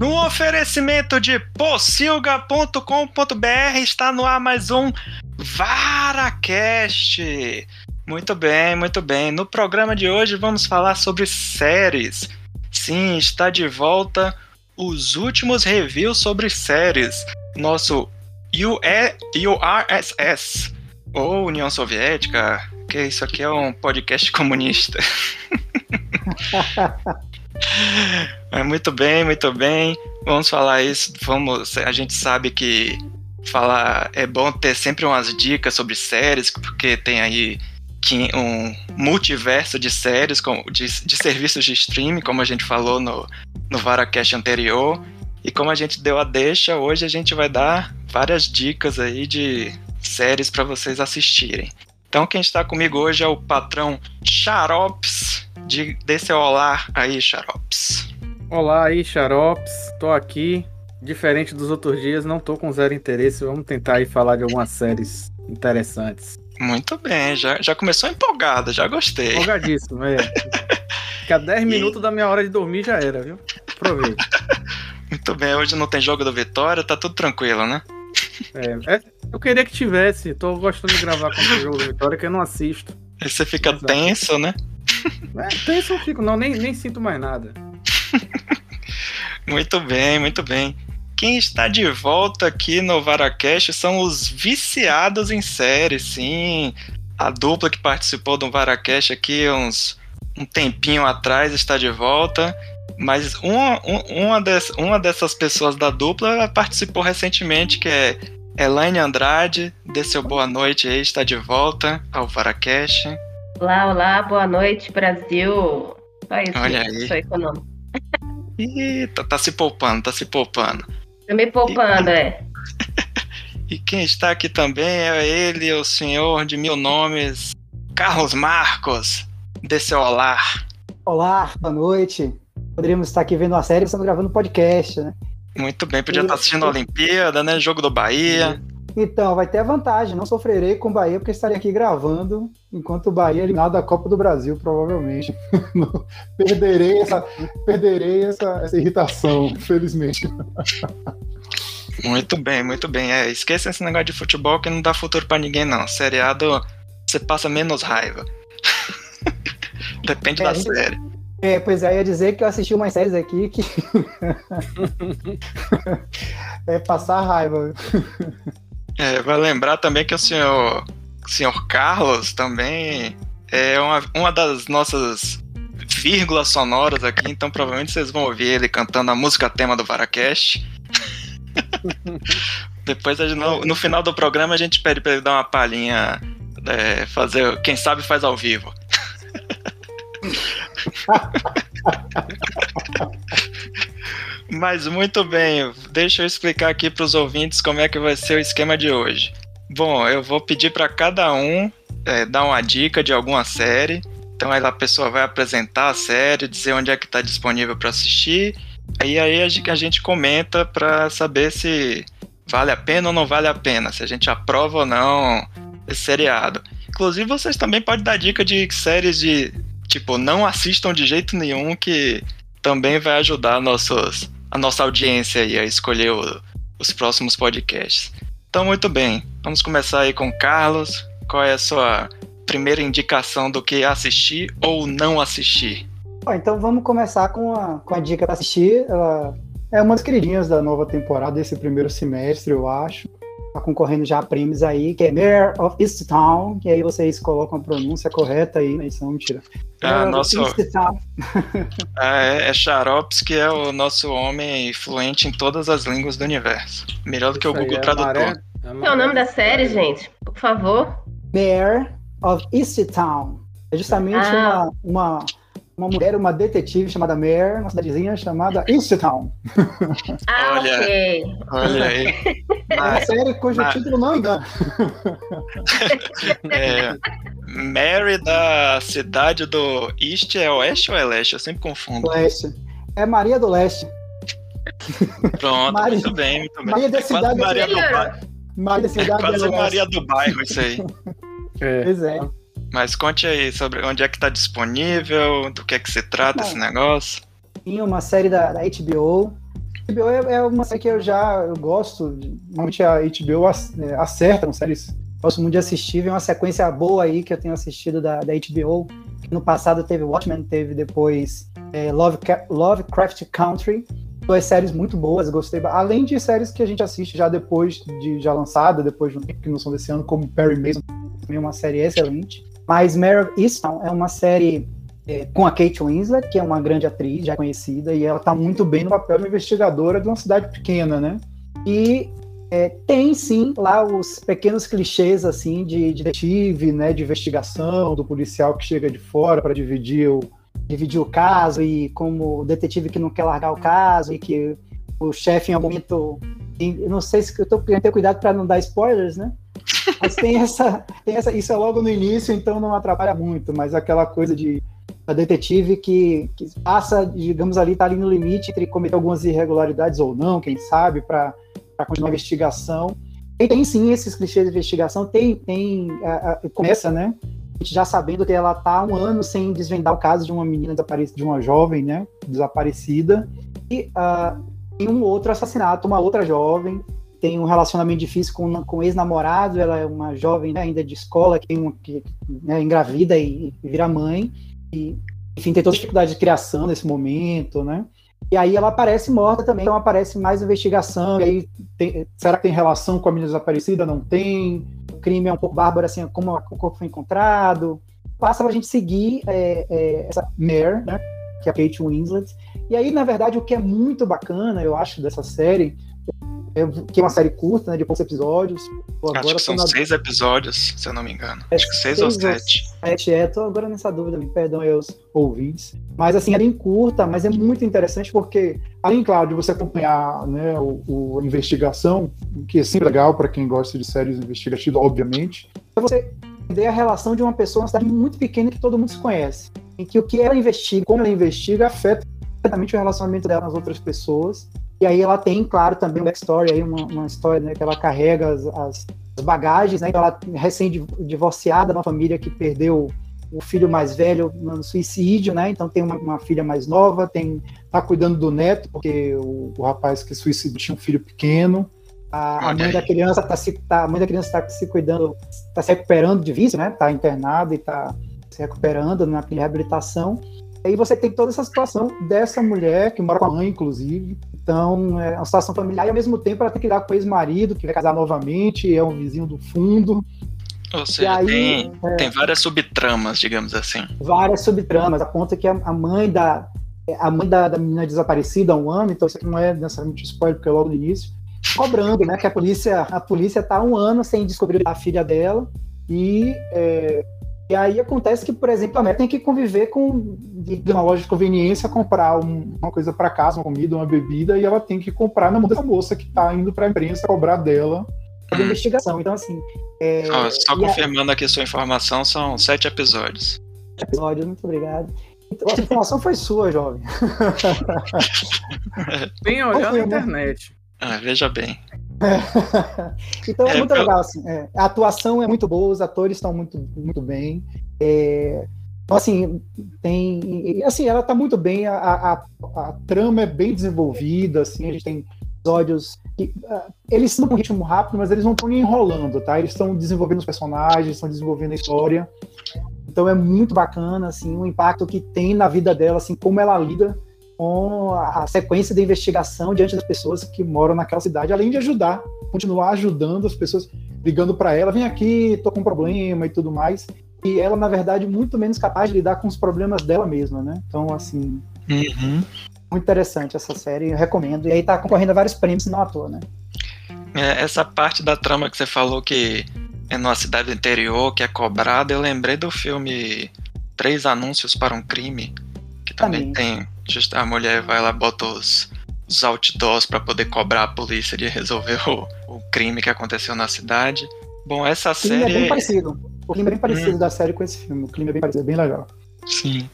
No oferecimento de pocilga.com.br está no ar mais um VaraCast. Muito bem, muito bem. No programa de hoje vamos falar sobre séries. Sim, está de volta os últimos reviews sobre séries. Nosso URSS, ou União Soviética, que isso aqui é um podcast comunista. Muito bem, muito bem. Vamos falar isso. Vamos. A gente sabe que falar é bom ter sempre umas dicas sobre séries, porque tem aí um multiverso de séries, de, de serviços de streaming, como a gente falou no, no Varacast anterior. E como a gente deu a deixa, hoje a gente vai dar várias dicas aí de séries para vocês assistirem. Então quem está comigo hoje é o patrão Xarops. De, dê seu olá aí, Xarops. Olá aí, Xarops. Tô aqui. Diferente dos outros dias, não tô com zero interesse. Vamos tentar aí falar de algumas séries interessantes. Muito bem, já, já começou empolgada, já gostei. Empolgadíssimo, é. Daqui a 10 minutos da minha hora de dormir já era, viu? Aproveita. Muito bem, hoje não tem jogo do Vitória, tá tudo tranquilo, né? É, é, eu queria que tivesse. Tô gostando de gravar com o jogo do Vitória, que eu não assisto. Aí você fica Exato. tenso, né? É, tenso eu fico, não, nem, nem sinto mais nada. muito bem, muito bem. Quem está de volta aqui no Varacast são os viciados em série, sim. A dupla que participou do Varacast aqui uns, um tempinho atrás está de volta. Mas uma, uma, des, uma dessas pessoas da dupla participou recentemente, que é Elaine Andrade. Dê seu boa noite aí, está de volta ao Varacast. Olá, olá, boa noite, Brasil. Olha aí. Econômico. Ih, tá, tá, se poupando, tá se poupando. Tô me poupando, e, é. e quem está aqui também é ele, o senhor de mil nomes, Carlos Marcos. Dê seu olá. Olá, boa noite. Poderíamos estar aqui vendo uma série, estamos gravando um podcast, né? Muito bem, podia e, estar assistindo a Olimpíada, né? Jogo do Bahia. Então, vai ter a vantagem, não sofrerei com o Bahia, porque estarei aqui gravando enquanto o Bahia é eliminado da Copa do Brasil, provavelmente. perderei essa, perderei essa, essa irritação, felizmente. Muito bem, muito bem. É, esqueça esse negócio de futebol que não dá futuro para ninguém, não. Seriado, você passa menos raiva. Depende é, da série. É, pois é, eu ia dizer que eu assisti umas séries aqui que. é passar raiva. É, vai lembrar também que o senhor, o senhor Carlos também é uma, uma das nossas vírgulas sonoras aqui, então provavelmente vocês vão ouvir ele cantando a música tema do Varacast. Depois, no, no, final do programa, a gente pede pra ele dar uma palhinha, é, fazer, quem sabe faz ao vivo. Mas muito bem, deixa eu explicar aqui para os ouvintes como é que vai ser o esquema de hoje. Bom, eu vou pedir para cada um é, dar uma dica de alguma série. Então aí a pessoa vai apresentar a série, dizer onde é que está disponível para assistir. E aí a gente, comenta para saber se vale a pena ou não vale a pena, se a gente aprova ou não esse seriado. Inclusive vocês também podem dar dica de séries de tipo não assistam de jeito nenhum que também vai ajudar nossos a nossa audiência aí a escolher o, os próximos podcasts. Então, muito bem, vamos começar aí com Carlos. Qual é a sua primeira indicação do que assistir ou não assistir? Então vamos começar com a, com a dica para assistir. É uma das queridinhas da nova temporada desse primeiro semestre, eu acho tá concorrendo já a prêmios aí, que é Mayor of Easttown, que aí vocês colocam a pronúncia correta aí na edição, mentira. Ah, nosso... ah, é, é Xarops, que é o nosso homem fluente em todas as línguas do universo. Melhor do que o Google é Tradutor. Maré, é, Qual é o nome da série, gente? Por favor. Mayor of Easttown. É justamente ah. uma, uma uma mulher, uma detetive chamada Mare, uma cidadezinha chamada Easttown. Ah, olha, ok. Olha aí. É uma série cujo mas... título não engana. é, Mary da cidade do East é oeste ou é leste? Eu sempre confundo. Leste. É Maria do Leste. Pronto, Maria, muito bem, muito bem. Maria da cidade. Maria do bairro. Maria da cidade. É quase Maria do bairro, isso aí. É. Pois é. Mas conte aí sobre onde é que está disponível, do que é que se trata Bom, esse negócio. Tem uma série da, da HBO, HBO é, é uma série que eu já eu gosto. Normalmente a HBO é, acerta com séries. Gosto muito de assistir. Vem uma sequência boa aí que eu tenho assistido da, da HBO. No passado teve Watchmen, teve depois é, Love, Lovecraft Country. Duas séries muito boas, gostei. Além de séries que a gente assiste já depois de já lançada, depois de um tempo que não são desse ano, como Perry Mason, também é uma série excelente. Mas Mare of Easttown é uma série é, com a Kate Winslet, que é uma grande atriz já conhecida, e ela está muito bem no papel de investigadora de uma cidade pequena, né? E é, tem sim lá os pequenos clichês assim de, de detetive, né, de investigação, do policial que chega de fora para dividir o, dividir o caso e como o detetive que não quer largar o caso e que o chefe em algum momento, não sei se eu estou querendo ter cuidado para não dar spoilers, né? Mas tem essa, tem essa, isso é logo no início, então não atrapalha muito, mas aquela coisa de a detetive que, que passa, digamos ali, está ali no limite entre cometer algumas irregularidades ou não, quem sabe, para continuar a investigação. E tem sim esses clichês de investigação, tem, tem a, a, começa, né? A gente já sabendo que ela está um ano sem desvendar o caso de uma menina desaparecida, de uma jovem, né? Desaparecida. E uh, tem um outro assassinato, uma outra jovem, tem um relacionamento difícil com, com ex-namorado, ela é uma jovem né, ainda de escola, que, uma, que né, engravida e, e vira mãe, e, enfim, tem toda a dificuldade de criação nesse momento, né? E aí ela aparece morta também, então aparece mais investigação, e aí tem, será que tem relação com a menina desaparecida? Não tem. O crime é um pouco bárbaro, assim, como o corpo foi encontrado. Passa pra gente seguir é, é, essa Mare, né? Que é a Kate Winslet. E aí, na verdade, o que é muito bacana, eu acho, dessa série, que é uma série curta, né, de poucos episódios. Agora Acho que são na... seis episódios, se eu não me engano. É Acho que seis, seis ou sete. Sete, é, tô agora nessa dúvida, me perdão aí os ouvintes. Mas assim, é bem curta, mas é muito interessante porque, além, claro, de você acompanhar né, o, o investigação, que é sempre legal para quem gosta de séries investigativas, obviamente, é você entender a relação de uma pessoa, uma cidade muito pequena que todo mundo se conhece. Em que o que ela investiga, como ela investiga, afeta diretamente o relacionamento dela com as outras pessoas e aí ela tem, claro, também um backstory, aí uma, uma história né, que ela carrega as, as bagagens, né? Ela recém-divorciada, uma família que perdeu o filho mais velho no suicídio, né? Então tem uma, uma, filha mais nova, tem tá cuidando do neto, porque o, o rapaz que suicidou tinha um filho pequeno. A, a mãe da criança tá se tá, a mãe da criança está se cuidando, está se recuperando de vício, né? Está internada e está se recuperando na reabilitação. E aí você tem toda essa situação dessa mulher que mora com a mãe, inclusive, então, é uma situação familiar e ao mesmo tempo ela tem que lidar com o ex-marido, que vai casar novamente, é um vizinho do fundo. Ou seja, aí, tem, é, tem várias subtramas, digamos assim. Várias subtramas, a ponto que a, a mãe da a mãe da, da, menina desaparecida há um ano, então isso aqui não é necessariamente spoiler, porque é logo no início, cobrando, né, que a polícia a polícia tá um ano sem descobrir a filha dela e é, e aí acontece que, por exemplo, a mulher tem que conviver com, de uma loja de conveniência, comprar um, uma coisa para casa, uma comida, uma bebida, e ela tem que comprar na mão dessa moça que está indo para a imprensa cobrar dela a hum. investigação. Então, assim. É, só, só confirmando a... aqui sua informação, são sete episódios. Episódios, muito obrigado. Então, a informação foi sua, jovem. Bem olhando na internet. Ah, veja bem. então é, é muito eu... legal, assim. É, a atuação é muito boa, os atores estão muito, muito bem. É, então, assim, tem. Assim, ela está muito bem, a, a, a, trama é bem desenvolvida, assim, a gente tem episódios. Que, uh, eles estão com ritmo rápido, mas eles não estão enrolando, tá? Eles estão desenvolvendo os personagens, estão desenvolvendo a história. Então é muito bacana, assim, o impacto que tem na vida dela, assim, como ela lida com a sequência de investigação diante das pessoas que moram naquela cidade, além de ajudar, continuar ajudando as pessoas, ligando para ela, vem aqui, tô com um problema e tudo mais. E ela, na verdade, muito menos capaz de lidar com os problemas dela mesma, né? Então, assim, uhum. muito interessante essa série, eu recomendo. E aí tá concorrendo a vários prêmios não à toa, né? É, essa parte da trama que você falou que é numa cidade interior, que é cobrada, eu lembrei do filme Três Anúncios para um Crime, que também, também. tem a mulher vai lá, bota os, os outdoors para poder cobrar a polícia de resolver o, o crime que aconteceu na cidade. Bom, essa o série. é bem parecido. O clima é bem parecido hum. da série com esse filme. O clima é bem parecido, é bem legal. Sim.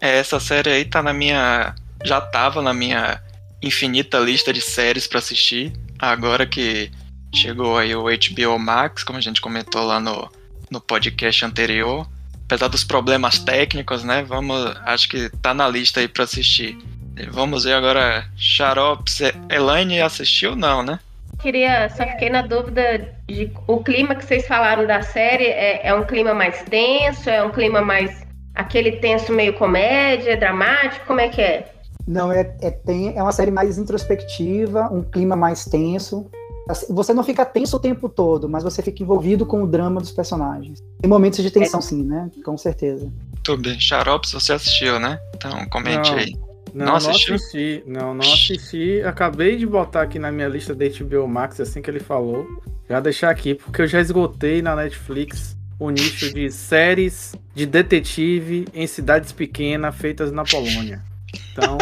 É, essa série aí tá na minha. Já tava na minha infinita lista de séries para assistir. Agora que chegou aí o HBO Max, como a gente comentou lá no, no podcast anterior apesar dos problemas técnicos, né? Vamos, acho que tá na lista aí para assistir. Vamos ver agora. Xarops, Elaine assistiu não, né? Queria, só fiquei na dúvida de o clima que vocês falaram da série é, é um clima mais tenso, é um clima mais aquele tenso meio comédia, dramático, como é que é? Não, é, é, tem, é uma série mais introspectiva, um clima mais tenso. Assim, você não fica tenso o tempo todo, mas você fica envolvido com o drama dos personagens. Tem momentos de tensão, sim, né? Com certeza. Tudo bem. Xaropes, você assistiu, né? Então, comente não, aí. Não, não, assisti. Não, não assisti. Acabei de botar aqui na minha lista da HBO Max, assim que ele falou. Já deixar aqui, porque eu já esgotei na Netflix o nicho de séries de detetive em cidades pequenas feitas na Polônia. Então,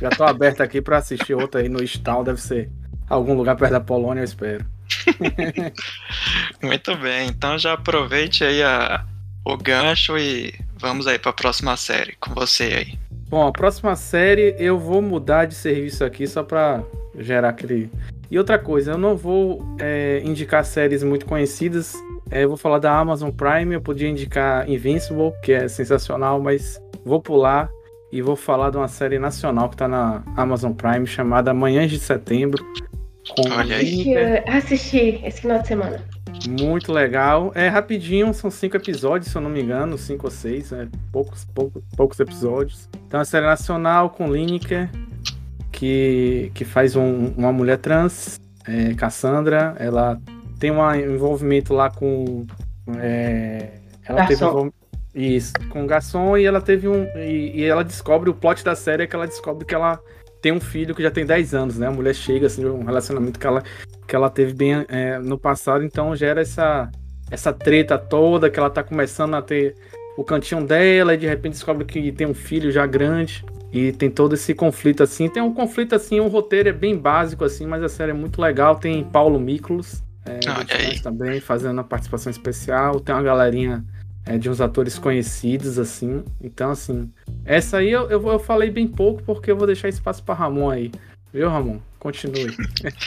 já tô aberto aqui para assistir outra aí no Stall, deve ser algum lugar perto da Polônia, eu espero. Muito bem, então já aproveite aí a, o gancho e vamos aí para a próxima série com você aí. Bom, a próxima série eu vou mudar de serviço aqui só para gerar aquele. E outra coisa, eu não vou é, indicar séries muito conhecidas. É, eu vou falar da Amazon Prime. Eu podia indicar Invincible, que é sensacional, mas vou pular e vou falar de uma série nacional que está na Amazon Prime chamada Manhãs de Setembro. Olha aí. Assisti esse final de semana. Muito legal. É rapidinho, são cinco episódios, se eu não me engano, cinco ou seis, né? poucos, poucos, poucos episódios. Então, é uma série nacional com Lineker, que, que faz um, uma mulher trans, é, Cassandra. Ela tem um envolvimento lá com. É, ela garçom. teve isso, com o garçom e ela teve um. E, e, ela descobre, o plot da série é que ela descobre que ela tem um filho que já tem 10 anos, né? A mulher chega, assim, de um relacionamento que ela, que ela teve bem é, no passado, então gera essa, essa treta toda, que ela tá começando a ter o cantinho dela e de repente descobre que tem um filho já grande. E tem todo esse conflito assim. Tem um conflito assim, um roteiro é bem básico assim, mas a série é muito legal. Tem Paulo Miklos é, também fazendo uma participação especial. Tem uma galerinha é, de uns atores conhecidos assim. Então assim, essa aí eu, eu, eu falei bem pouco porque eu vou deixar espaço para Ramon aí. Viu, Ramon? Continue.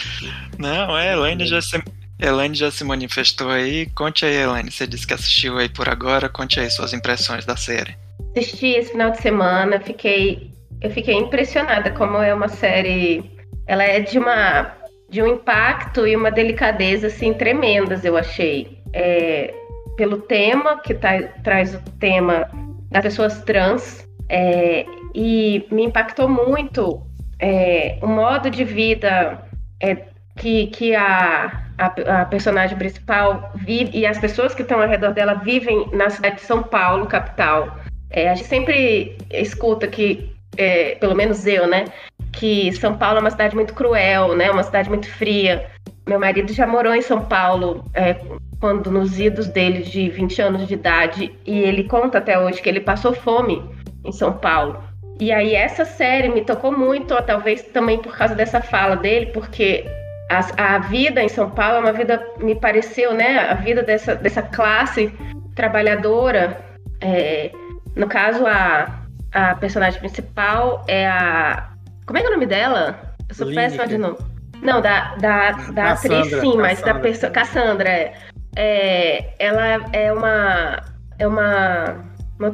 Não, é, Elaine já se, Elaine já se manifestou aí. Conte aí, Elaine. Você disse que assistiu aí por agora. Conte aí suas impressões da série. Assisti esse final de semana, fiquei, eu fiquei impressionada como é uma série. Ela é de uma de um impacto e uma delicadeza assim tremendas, eu achei. É, pelo tema que tá, traz o tema das pessoas trans, é, e me impactou muito é, o modo de vida é, que, que a, a, a, personagem principal vive e as pessoas que estão ao redor dela vivem na cidade de São Paulo, capital. É, a gente sempre escuta que, é, pelo menos eu, né, que São Paulo é uma cidade muito cruel, né, uma cidade muito fria. Meu marido já morou em São Paulo é, quando nos idos dele de 20 anos de idade e ele conta até hoje que ele passou fome em São Paulo. E aí essa série me tocou muito, talvez também por causa dessa fala dele, porque a, a, vida em São Paulo é uma vida, me pareceu, né, a vida dessa, dessa classe trabalhadora. É, no caso, a, a personagem principal é a. Como é que é o nome dela? Eu sou péssima de nome. Não, da, da, da atriz sim, mas da pessoa. Cassandra, é. é. Ela é uma. É uma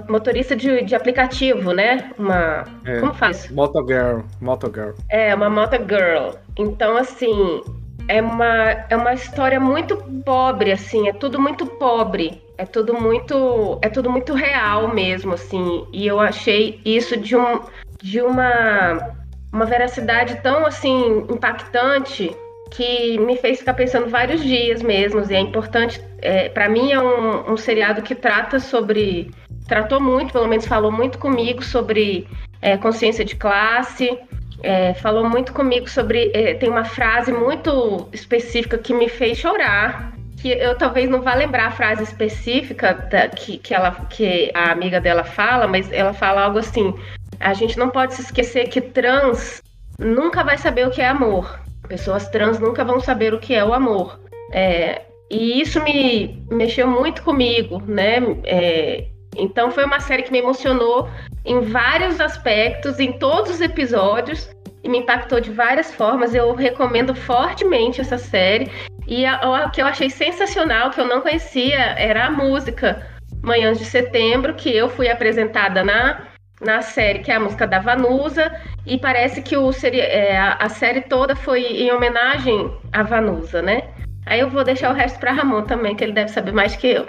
motorista de, de aplicativo, né? Uma. É, como faz? Motogirl. Motogirl. É, uma motogirl. Então, assim, é uma, é uma história muito pobre, assim, é tudo muito pobre. É tudo muito. É tudo muito real mesmo, assim. E eu achei isso de um. de uma. Uma veracidade tão assim impactante que me fez ficar pensando vários dias mesmo. E é importante. É, para mim é um, um seriado que trata sobre tratou muito, pelo menos falou muito comigo sobre é, consciência de classe, é, falou muito comigo sobre. É, tem uma frase muito específica que me fez chorar. Que eu talvez não vá lembrar a frase específica da, que, que, ela, que a amiga dela fala, mas ela fala algo assim: a gente não pode se esquecer que trans nunca vai saber o que é amor. Pessoas trans nunca vão saber o que é o amor. É, e isso me mexeu muito comigo, né? É, então foi uma série que me emocionou em vários aspectos, em todos os episódios, e me impactou de várias formas. Eu recomendo fortemente essa série. E o que eu achei sensacional, que eu não conhecia, era a música Manhãs de Setembro, que eu fui apresentada na, na série, que é a música da Vanusa, e parece que o seri é, a, série toda foi em homenagem à Vanusa, né? Aí eu vou deixar o resto para Ramon também, que ele deve saber mais que eu.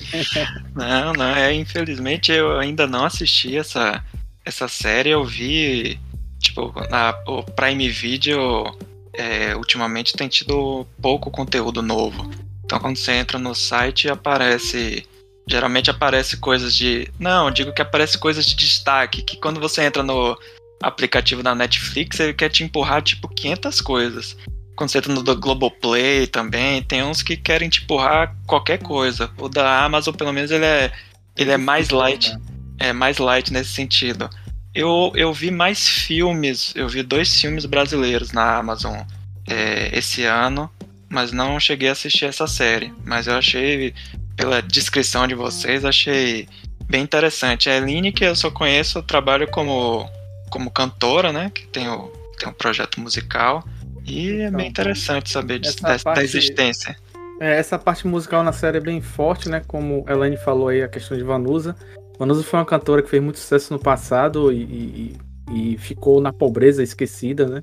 não, não, é, infelizmente eu ainda não assisti essa, essa série, eu vi, tipo, na, o Prime Video é, ultimamente tem tido pouco conteúdo novo. Então quando você entra no site aparece Geralmente aparece coisas de. Não, digo que aparece coisas de destaque, que quando você entra no aplicativo da Netflix, ele quer te empurrar tipo 500 coisas. Quando você entra no do Globoplay também, tem uns que querem te empurrar qualquer coisa. O da Amazon, pelo menos, ele é, ele é mais light. É mais light nesse sentido. Eu, eu vi mais filmes, eu vi dois filmes brasileiros na Amazon é, esse ano, mas não cheguei a assistir essa série. Mas eu achei pela descrição de vocês, achei bem interessante. A Eline, que eu só conheço, eu trabalho como, como cantora, né? Que tem, o, tem um projeto musical. E é bem interessante saber de, da, parte, da, existência. É, essa parte musical na série é bem forte, né? Como a Elaine falou aí, a questão de Vanusa. Vanusa foi uma cantora que fez muito sucesso no passado e, e, e ficou na pobreza esquecida, né?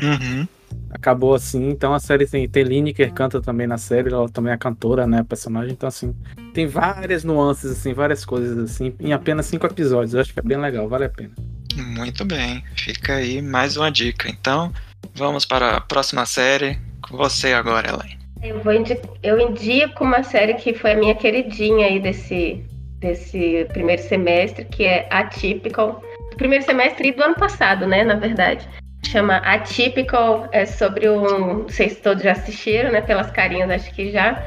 Uhum acabou assim. Então a série tem, tem Lineker canta também na série, ela também é cantora, né? Personagem. Então, assim, tem várias nuances, assim, várias coisas assim, em apenas cinco episódios. Eu acho que é bem legal, vale a pena. Muito bem, fica aí mais uma dica. Então, vamos para a próxima série. Com você agora, Elaine. Eu, vou indico, eu indico uma série que foi a minha queridinha aí desse, desse primeiro semestre, que é Atypical. Do primeiro semestre e do ano passado, né, na verdade chama Atypical, é sobre um. Não sei se todos já assistiram, né? Pelas carinhas, acho que já.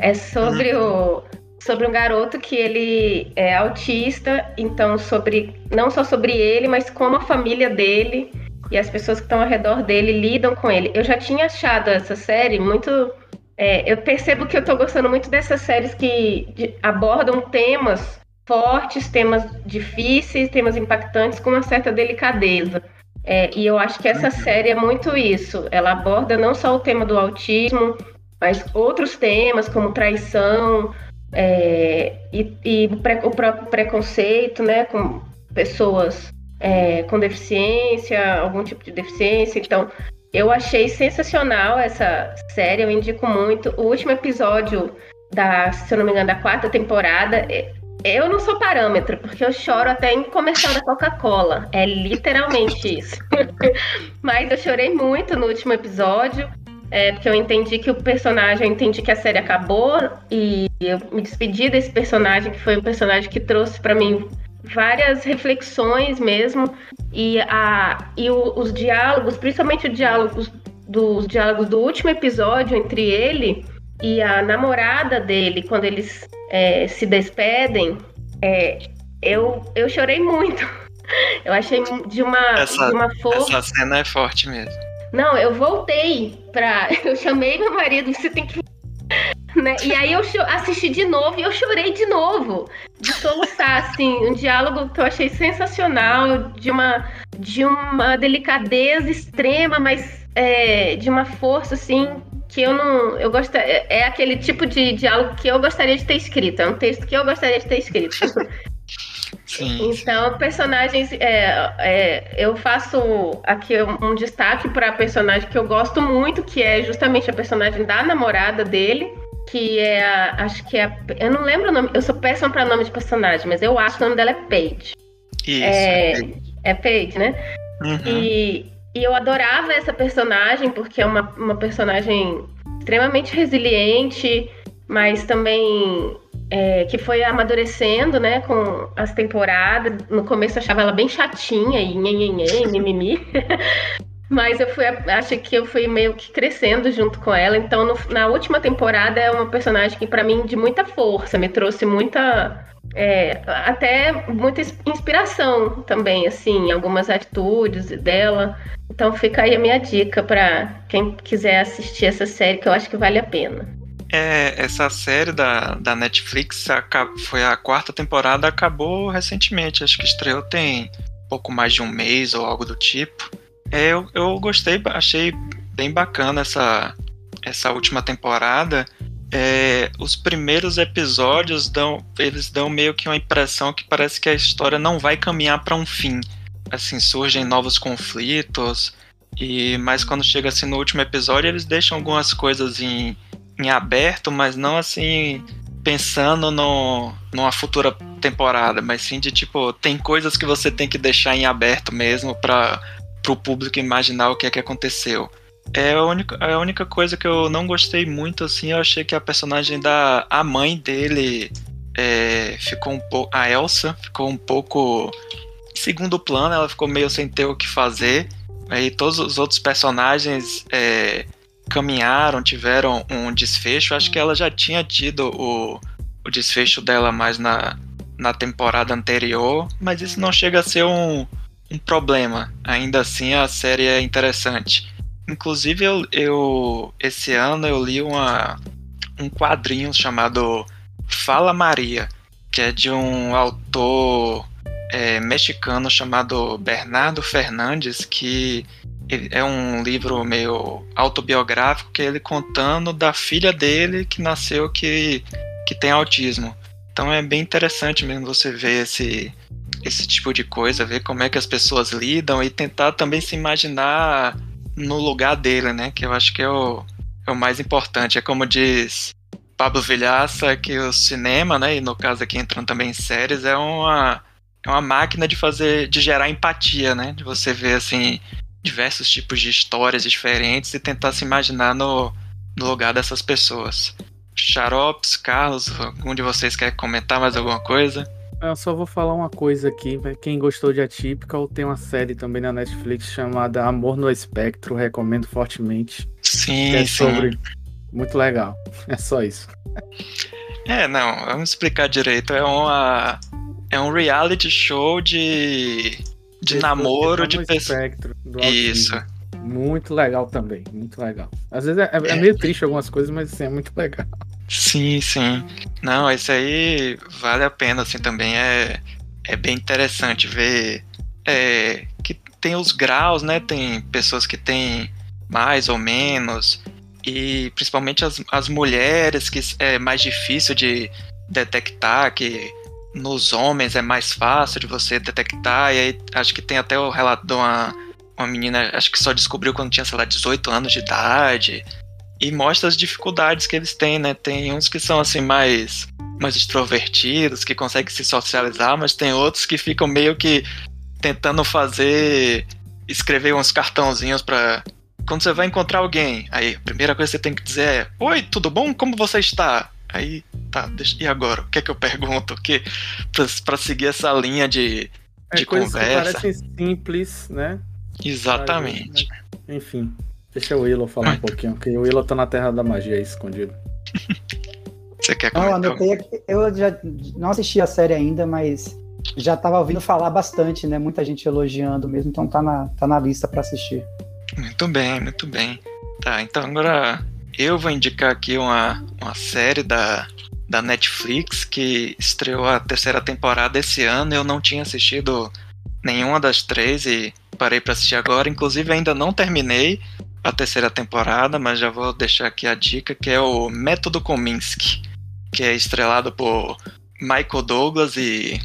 É sobre o. Sobre um garoto que ele é autista, então sobre não só sobre ele, mas como a família dele e as pessoas que estão ao redor dele lidam com ele. Eu já tinha achado essa série muito é, eu percebo que eu estou gostando muito dessas séries que de, abordam temas fortes, temas difíceis, temas impactantes com uma certa delicadeza. É, e eu acho que essa série é muito isso. Ela aborda não só o tema do autismo, mas outros temas como traição é, e, e o próprio preconceito, né, com pessoas é, com deficiência, algum tipo de deficiência. Então, eu achei sensacional essa série, eu indico muito. O último episódio da, se eu não me engano, da quarta temporada, é, eu não sou parâmetro, porque eu choro até em comercial da Coca-Cola. É literalmente isso. Mas eu chorei muito no último episódio. É, porque eu entendi que o personagem, eu entendi que a série acabou e eu me despedi desse personagem, que foi um personagem que trouxe para mim várias reflexões mesmo e, a, e o, os diálogos, principalmente os diálogos dos diálogos do último episódio entre ele e a namorada dele, quando eles é, se despedem, é, eu, eu chorei muito. Eu achei de uma, essa, de uma força. Essa cena é forte mesmo. Não, eu voltei pra. Eu chamei meu marido, você tem que. Né? E aí eu assisti de novo e eu chorei de novo. De soluçar, assim, um diálogo que eu achei sensacional, de uma, de uma delicadeza extrema, mas é, de uma força, assim, que eu não. Eu gosto, é, é, aquele tipo de diálogo que eu gostaria de ter escrito. É um texto que eu gostaria de ter escrito. Sim. Então, personagens. É, é, eu faço aqui um, destaque para a personagem que eu gosto muito, que é justamente a personagem da namorada dele. Que é a. Acho que é. A, eu não lembro o nome. Eu sou péssima para nome de personagem, mas eu acho que o nome dela é Paige. Isso. É, é Paige, né? Uhum. E e eu adorava essa personagem, porque é uma, uma personagem extremamente resiliente, mas também é, que foi amadurecendo, né, com as temporadas. No começo eu achava ela bem chatinha e nhenhenhen, mimimi. mas eu fui, acho que eu fui meio que crescendo junto com ela. Então, no, na última temporada é uma personagem que para mim de muita força, me trouxe muita é, até muita inspiração também, assim, algumas atitudes dela. Então fica aí a minha dica para quem quiser assistir essa série, que eu acho que vale a pena. É, essa série da, da Netflix foi a quarta temporada, acabou recentemente, acho que estreou tem pouco mais de um mês ou algo do tipo. É, eu, eu gostei, achei bem bacana essa, essa última temporada. é, os primeiros episódios dão, eles dão meio que uma impressão que parece que a história não vai caminhar para um fim. Assim, surgem novos conflitos, e mas quando chega assim no último episódio, eles deixam algumas coisas em, em aberto, mas não assim pensando no, numa futura temporada, mas sim de tipo, tem coisas que você tem que deixar em aberto mesmo para o público imaginar o que é que aconteceu. É a, única, é a única coisa que eu não gostei muito, assim, eu achei que a personagem da a mãe dele é, ficou um pouco. A Elsa ficou um pouco segundo plano, ela ficou meio sem ter o que fazer. Aí todos os outros personagens é, caminharam, tiveram um desfecho. Acho que ela já tinha tido o, o desfecho dela mais na, na temporada anterior, mas isso não chega a ser um, um problema. Ainda assim, a série é interessante. Inclusive, eu, eu esse ano eu li uma, um quadrinho chamado Fala Maria, que é de um autor é, mexicano chamado Bernardo Fernandes, que é um livro meio autobiográfico que é ele contando da filha dele que nasceu que, que tem autismo. Então é bem interessante mesmo você ver esse, esse tipo de coisa, ver como é que as pessoas lidam e tentar também se imaginar no lugar dele, né? Que eu acho que é o, é o mais importante. É como diz Pablo Vilhaça, que o cinema, né? E no caso aqui entrando também em séries, é uma, é uma máquina de fazer, de gerar empatia, né? De você ver assim diversos tipos de histórias diferentes e tentar se imaginar no, no lugar dessas pessoas. Xaropes, Carlos, algum de vocês quer comentar mais alguma coisa? Eu só vou falar uma coisa aqui. Quem gostou de Atypical, tem uma série também na Netflix chamada Amor no Espectro. Recomendo fortemente. Sim, é sim. sobre. Muito legal. É só isso. É, não, vamos explicar direito. É uma. É um reality show de. De namoro de pessoas. Isso. Muito legal também, muito legal. Às vezes é, é, é meio triste algumas coisas, mas assim, é muito legal. Sim, sim. Não, esse aí vale a pena, assim, também é, é bem interessante ver é, que tem os graus, né? Tem pessoas que têm mais ou menos, e principalmente as, as mulheres, que é mais difícil de detectar, que nos homens é mais fácil de você detectar, e aí acho que tem até o relato de uma, uma menina, acho que só descobriu quando tinha, sei lá, 18 anos de idade, e mostra as dificuldades que eles têm, né? Tem uns que são assim mais mais extrovertidos, que conseguem se socializar, mas tem outros que ficam meio que tentando fazer escrever uns cartãozinhos para quando você vai encontrar alguém, aí a primeira coisa que você tem que dizer é: "Oi, tudo bom? Como você está?" Aí, tá, deixa, e agora? O que é que eu pergunto? Que para seguir essa linha de é, de coisas conversa. Que parecem simples, né? Exatamente. Mas, enfim. Deixa o Willow falar um pouquinho, porque o Willow tá na terra da magia escondido. Você quer Não, comentar? anotei aqui, eu já não assisti a série ainda, mas já tava ouvindo falar bastante, né? Muita gente elogiando mesmo, então tá na, tá na lista para assistir. Muito bem, muito bem. Tá, então agora eu vou indicar aqui uma, uma série da, da Netflix que estreou a terceira temporada esse ano. Eu não tinha assistido nenhuma das três e parei para assistir agora. Inclusive ainda não terminei a terceira temporada, mas já vou deixar aqui a dica que é o Método Kominsky, que é estrelado por Michael Douglas e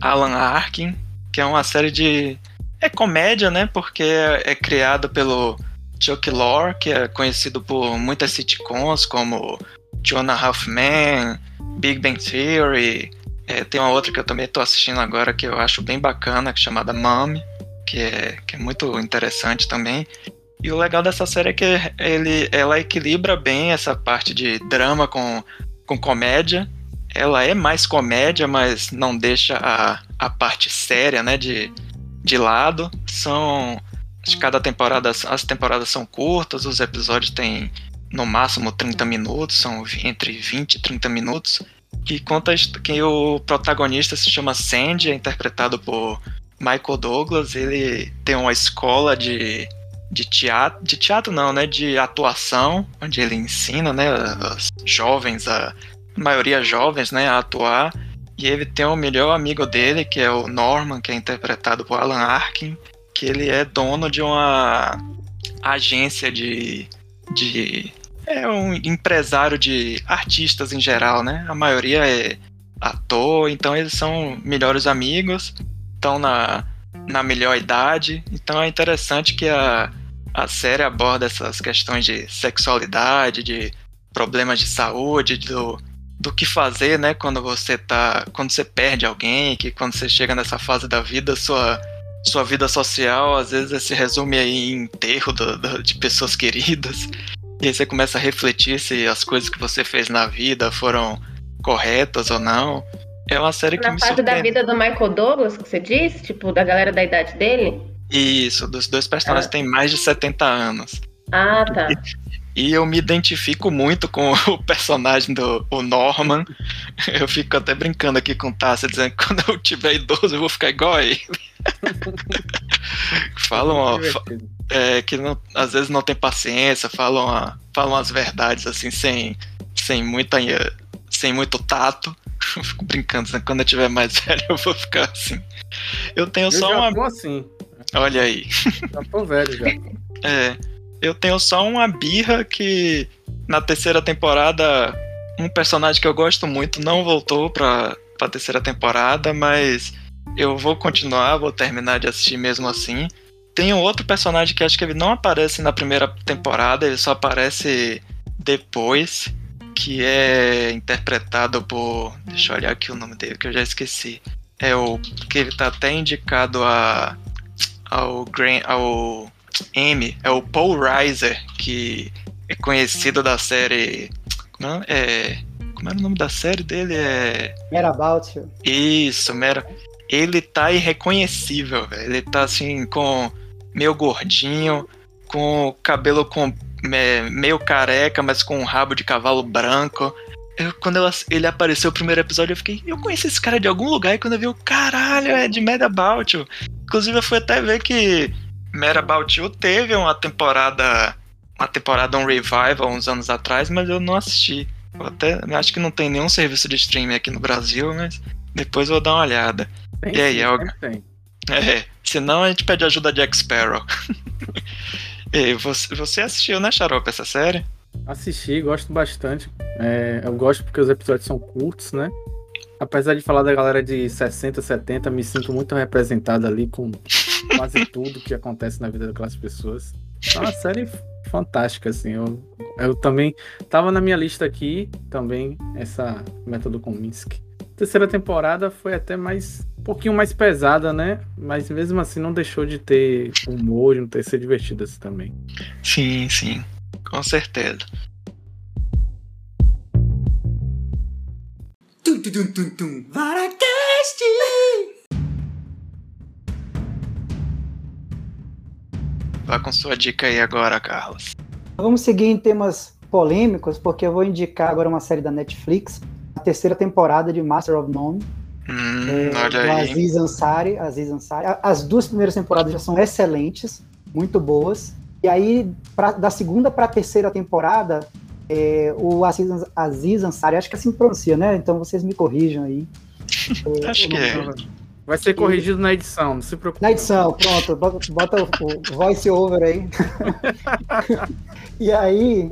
Alan Arkin, que é uma série de é comédia, né? Porque é, criado pelo Chuck Lorre, que é conhecido por muitas sitcoms como Jonah Halfman, Big Bang Theory. É, tem uma outra que eu também estou assistindo agora que eu acho bem bacana, que é chamada Mom, que é, que é muito interessante também. E o legal dessa série é que ele, ela equilibra bem essa parte de drama com, com comédia. Ela é mais comédia, mas não deixa a, a parte séria, né, de, de lado. São cada temporada, as temporadas são curtas, os episódios têm no máximo 30 minutos, são entre 20 e 30 minutos. E conta que o protagonista se chama Sandy, é interpretado por Michael Douglas. Ele tem uma escola de de teatro, de teatro não, né, de atuação, onde ele ensina, né, os jovens, a, a maioria jovens, né, a atuar. E ele tem o melhor amigo dele, que é o Norman, que é interpretado por Alan Arkin, que ele é dono de uma agência de, de é um empresário de artistas em geral, né? A maioria é ator, então eles são melhores amigos, estão na, na melhor idade. Então é interessante que a, a série aborda essas questões de sexualidade, de problemas de saúde, do, do que fazer, né, quando você tá, quando você perde alguém, que quando você chega nessa fase da vida, sua sua vida social às vezes se resume aí em enterro do, do, de pessoas queridas. E aí você começa a refletir se as coisas que você fez na vida foram corretas ou não. É uma série que na me fase da vida do Michael Douglas, que você disse, tipo, da galera da idade dele? Isso, dos dois personagens ah. têm mais de 70 anos. Ah, tá. E eu me identifico muito com o personagem do o Norman. Eu fico até brincando aqui com o Tassi, dizendo que quando eu tiver idoso eu vou ficar igual a ele. falam é, que não, às vezes não tem paciência, falam, falam as verdades assim sem, sem, muita, sem muito tato. Eu fico brincando, né? quando eu tiver mais velho eu vou ficar assim. Eu tenho eu só já uma. assim. Olha aí. Já tô velho já. É. Eu tenho só uma birra que na terceira temporada um personagem que eu gosto muito não voltou pra, pra terceira temporada, mas eu vou continuar, vou terminar de assistir mesmo assim. Tem um outro personagem que acho que ele não aparece na primeira temporada, ele só aparece depois, que é interpretado por. Deixa eu olhar aqui o nome dele, que eu já esqueci. É o. que ele tá até indicado a. ao. Green, ao M é o Paul Reiser, que é conhecido da série. Como é, é, como era o nome da série dele? É. You. Isso, Mera. Ele tá irreconhecível, velho. Ele tá assim, com. meio gordinho, com cabelo com, é, meio careca, mas com um rabo de cavalo branco. Eu, quando ele apareceu no primeiro episódio, eu fiquei, eu conheci esse cara de algum lugar, e quando eu vi, o caralho, é de Mad About You. Inclusive, eu fui até ver que Mad About You teve uma temporada, uma temporada, um revival uns anos atrás, mas eu não assisti. Eu até acho que não tem nenhum serviço de streaming aqui no Brasil, mas depois eu vou dar uma olhada. Tem, e aí, Elga? tem. É, senão a gente pede ajuda de Jack Sparrow. e você, você assistiu, né, Xarope, essa série? Assisti, gosto bastante. É, eu gosto porque os episódios são curtos, né? Apesar de falar da galera de 60, 70, me sinto muito representado ali com quase tudo que acontece na vida daquelas pessoas. É uma série fantástica, assim. Eu, eu também tava na minha lista aqui também essa método Kominsky. Terceira temporada foi até mais um pouquinho mais pesada, né? Mas mesmo assim não deixou de ter humor, de não ter ser divertida assim, também. Sim, sim, com certeza. Tum, tum, tum, tum, tum. Varacast! Vá com sua dica aí agora, Carlos. Vamos seguir em temas polêmicos, porque eu vou indicar agora uma série da Netflix, terceira temporada de Master of None. Hum, é, olha do aí. Aziz Ansari, Aziz Ansari. As duas primeiras temporadas já são excelentes, muito boas. E aí, pra- da segunda para a terceira temporada, é, o Aziz, Aziz Ansari, acho que assim pronuncia, né? Então vocês me corrijam aí. É, Acho o que é. Vai ser corrigido na edição, não se preocupe. Na edição, pronto, bota, bota o, o voice over aí. e aí,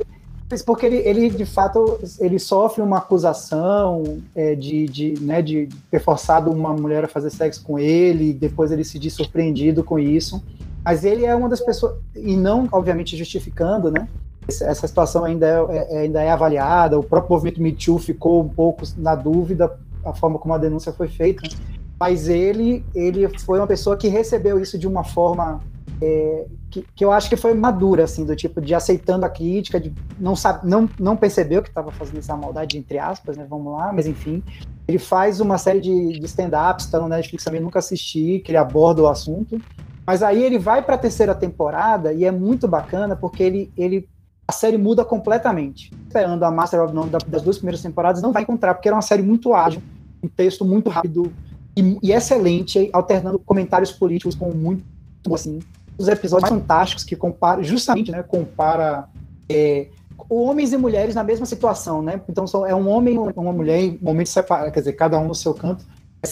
porque ele, ele, de fato, ele sofre uma acusação é, de, de, né, de ter forçado uma mulher a fazer sexo com ele, depois ele se diz surpreendido com isso. Mas ele é uma das pessoas, e não, obviamente, justificando, né? Essa situação ainda é, é- ainda é avaliada, o próprio movimento Me Too ficou um pouco na dúvida a forma como a denúncia foi feita. Mas ele, ele foi uma pessoa que recebeu isso de uma forma é, que, que eu acho que foi madura, assim, do tipo de aceitando a crítica, de não sabe, não, não percebeu que estava fazendo essa maldade entre aspas, né? Vamos lá, mas enfim, ele faz uma série de, de stand-ups, tá no Netflix também nunca assisti, que ele aborda o assunto. Mas aí ele vai para a terceira temporada e é muito bacana porque ele, ele a série muda completamente. Esperando a Master of None da- das duas primeiras temporadas não vai encontrar porque era uma série muito ágil, um texto muito rápido, e, e excelente, alternando comentários políticos com muito assim, os episódios fantásticos que compara, justamente, né, compara é, homens e mulheres na mesma situação, né? Então só é um homem e uma mulher em momentos separados, quer dizer, cada um no seu canto,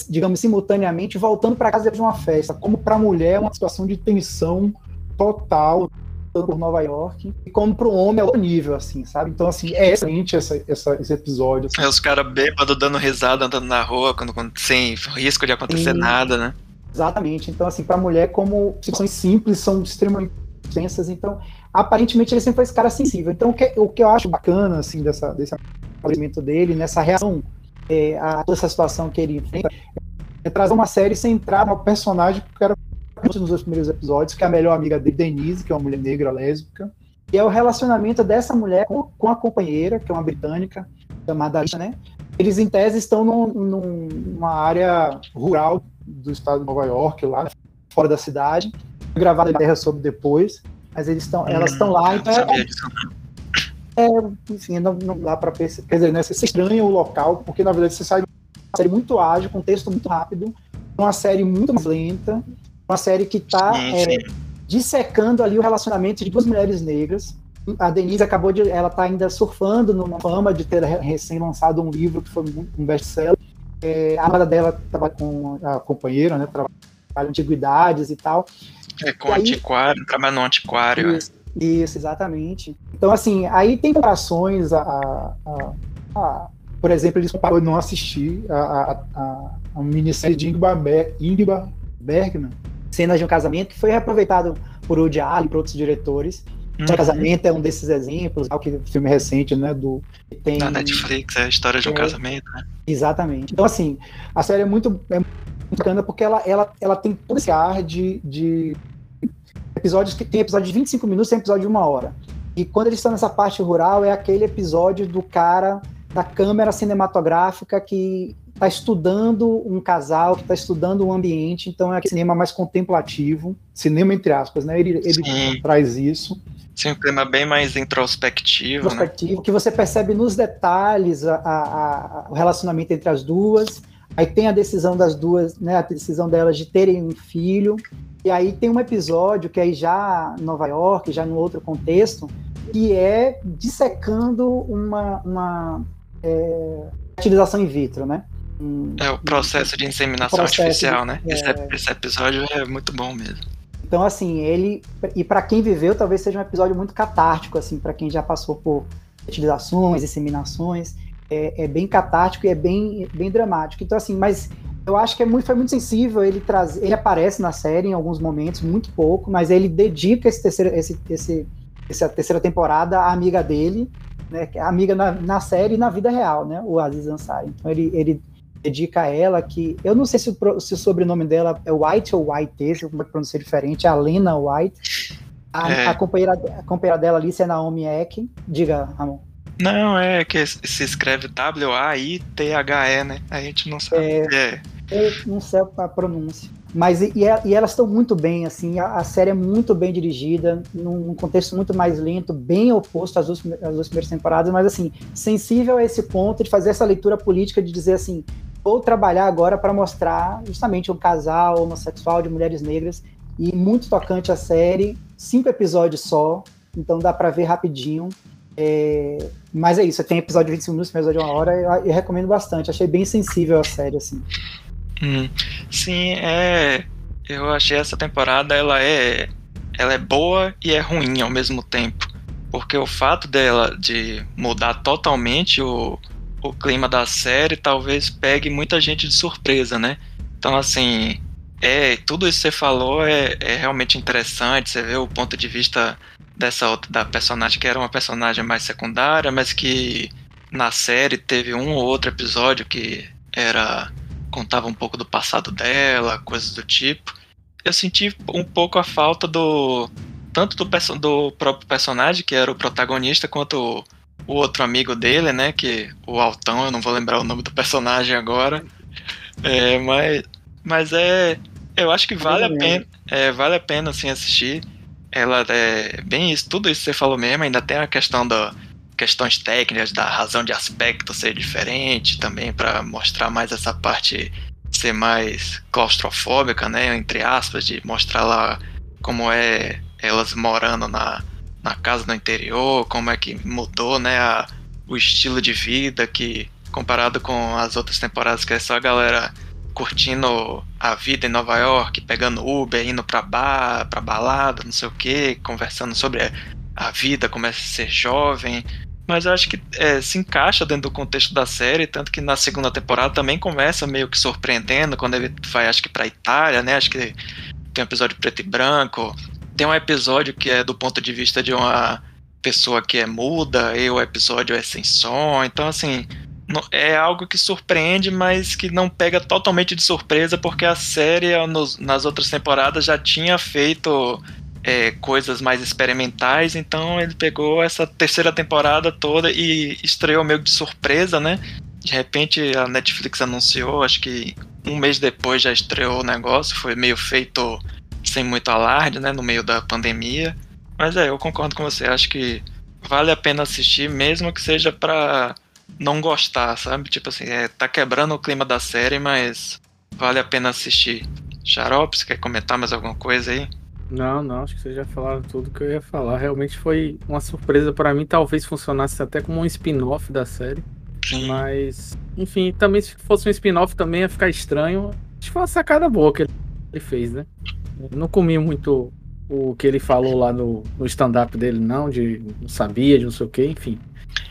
digamos simultaneamente voltando para casa depois de uma festa. Como para a mulher é uma situação de tensão total, por Nova York, e como pro homem é outro nível, assim, sabe? Então, assim, é excelente essa, essa, esse episódio. Assim. É os caras bêbados dando risada, andando na rua, quando, quando, sem risco de acontecer Sim. nada, né? Exatamente. Então, assim, pra mulher, como situações simples são extremamente tensas, então, aparentemente ele sempre foi esse cara sensível. Então, o que, o que eu acho bacana, assim, dessa, desse aparecimento dele, nessa reação é, a toda essa situação que ele enfrenta, é trazer uma série centrada no personagem que era nos dois primeiros episódios, que é a melhor amiga dele, Denise, que é uma mulher negra lésbica, e é o relacionamento dessa mulher com, com a companheira, que é uma britânica, chamada Alicia, né? Eles, em tese, estão num, numa área rural do estado de Nova York, lá fora da cidade, gravada em terra sobre depois, mas eles estão, elas estão lá, então é, não. é, enfim, não, não dá pra perceber, quer dizer, né, você estranha o local, porque na verdade você sai de uma série muito ágil, com texto muito rápido, uma série muito mais lenta, uma série que tá Sim, é, dissecando ali o relacionamento de duas mulheres negras. A Denise acabou de. Ela tá ainda surfando numa fama de ter re- recém-lançado um livro que foi um um best-seller. É, a amada dela trabalha com a companheira, né? Trabalha em antiguidades e tal. É com E aí- antiquário, trabalha no antiquário. é. Isso, isso, exatamente. Então, assim, aí tem comparações a, a- a- por exemplo, eles não assistir a, a, a, a minissérie de Ingmar, Ber- Ingmar Bergman, Cenas de um Casamento, que foi reaproveitado por Woody Allen e por outros diretores. Uhum. O Casamento é um desses exemplos, que é um filme recente, né, do que tem Na Netflix, é a história de um É. casamento, né? Exatamente. Então, assim, a série é muito, é muito bacana porque ela, ela, ela tem todo esse ar de, de episódios que tem episódio de 25 minutos tem episódio de uma hora. E quando eles estão nessa parte rural, é aquele episódio do cara da câmera cinematográfica que está estudando um casal, que está estudando um ambiente, então é aquele cinema mais contemplativo, cinema entre aspas, né? Ele, ele traz isso Sim, um clima bem mais introspectivo, né? perspectiva, que você percebe nos detalhes a- a- a- o relacionamento entre as duas. Aí tem a decisão das duas, né, a decisão delas de terem um filho. E aí tem um episódio que aí já em Nova York, já no outro contexto, que é dissecando uma, uma é, fertilização in vitro, né? Um- É o processo de inseminação Processo artificial, de- né? é. Esse episódio é muito bom mesmo. Então, assim, ele. E para quem viveu, talvez seja um episódio muito catártico, assim, para quem já passou por fertilizações, inseminações. É, é bem catártico e é bem, bem dramático. Então, assim, mas eu acho que é muito, foi muito sensível. Ele traz, ele aparece na série em alguns momentos, muito pouco, mas ele dedica esse terceiro, esse, esse, essa terceira temporada à amiga dele, né? é amiga na, na série e na vida real, né? O Aziz Ansari. Então, ele, ele dedica a ela que. Eu não sei se o, se o sobrenome dela é White ou White, se eu pronunciar diferente, é a Lena White. A, É. a companheira, a companheira dela, Alice, é Naomi Eck. Diga, Ramon. Não, é que se escreve W-A-I-T-H-E, né? A gente não sabe. É. Eu não sei a pronúncia. Mas e, e elas estão muito bem, assim, a, a série é muito bem dirigida, num, contexto muito mais lento, bem oposto às duas, às duas primeiras temporadas, mas assim, sensível a esse ponto de fazer essa leitura política de dizer assim, vou trabalhar agora para mostrar justamente um casal homossexual de mulheres negras e muito tocante a série, cinco episódios só, então dá para ver rapidinho. É, mas é isso, tem episódio de 25 minutos, episódio de uma hora, eu, eu recomendo bastante, achei bem sensível a série, assim. Hum, sim, é. Eu achei essa temporada ela é, ela é boa e é ruim ao mesmo tempo, porque o fato dela de mudar totalmente o, o clima da série talvez pegue muita gente de surpresa, né? Então assim, é tudo isso que você falou é, é realmente interessante. Você vê o ponto de vista dessa outra da personagem que era uma personagem mais secundária, mas que na série teve um ou outro episódio que era contava um pouco do passado dela, coisas do tipo. Eu senti um pouco a falta do tanto do, do próprio personagem que era o protagonista quanto o, outro amigo dele, né, que o Altão, eu não vou lembrar o nome do personagem agora. É, mas mas é eu acho que vale a ou pena, é, vale a pena assim assistir. Ela é bem isso, tudo isso que você falou mesmo, ainda tem a questão da questões técnicas da razão de aspecto ser diferente também para mostrar mais essa parte ser mais claustrofóbica, né, entre aspas, de mostrar lá como é elas morando na, na casa no interior, como é que mudou, né, a, o estilo de vida que comparado com as outras temporadas que é só a galera curtindo a vida em Nova York, pegando Uber, indo pra bar, pra balada, não sei o que, conversando sobre a vida, começa a ser jovem. Mas eu acho que é, se encaixa dentro do contexto da série, tanto que na segunda temporada também começa meio que surpreendendo, quando ele vai, acho que pra Itália, né? Acho que tem um episódio preto e branco. Tem um episódio que é do ponto de vista de uma pessoa que é muda, e o episódio é sem som. Então, assim, é algo que surpreende, mas que não pega totalmente de surpresa, porque a série nos, nas outras temporadas já tinha feito é, coisas mais experimentais, então ele pegou essa terceira temporada toda e estreou meio de surpresa, né? De repente a Netflix anunciou, acho que um mês depois já estreou o negócio, foi meio feito sem muito alarde, né? No meio da pandemia. Mas é, eu concordo com você, acho que vale a pena assistir, mesmo que seja pra não gostar, sabe? Tipo assim, é, tá quebrando o clima da série, mas vale a pena assistir. Xarope, você quer comentar mais alguma coisa aí? Não, não, acho que vocês já falaram tudo que eu ia falar. Realmente foi uma surpresa para mim. Talvez funcionasse até como um spin-off da série. Sim. Mas, enfim, também se fosse um spin-off também ia ficar estranho. Acho que foi uma sacada boa que ele fez, né? Não comi muito o que ele falou lá no, no stand-up dele, não, de não sabia, de não sei o que, enfim.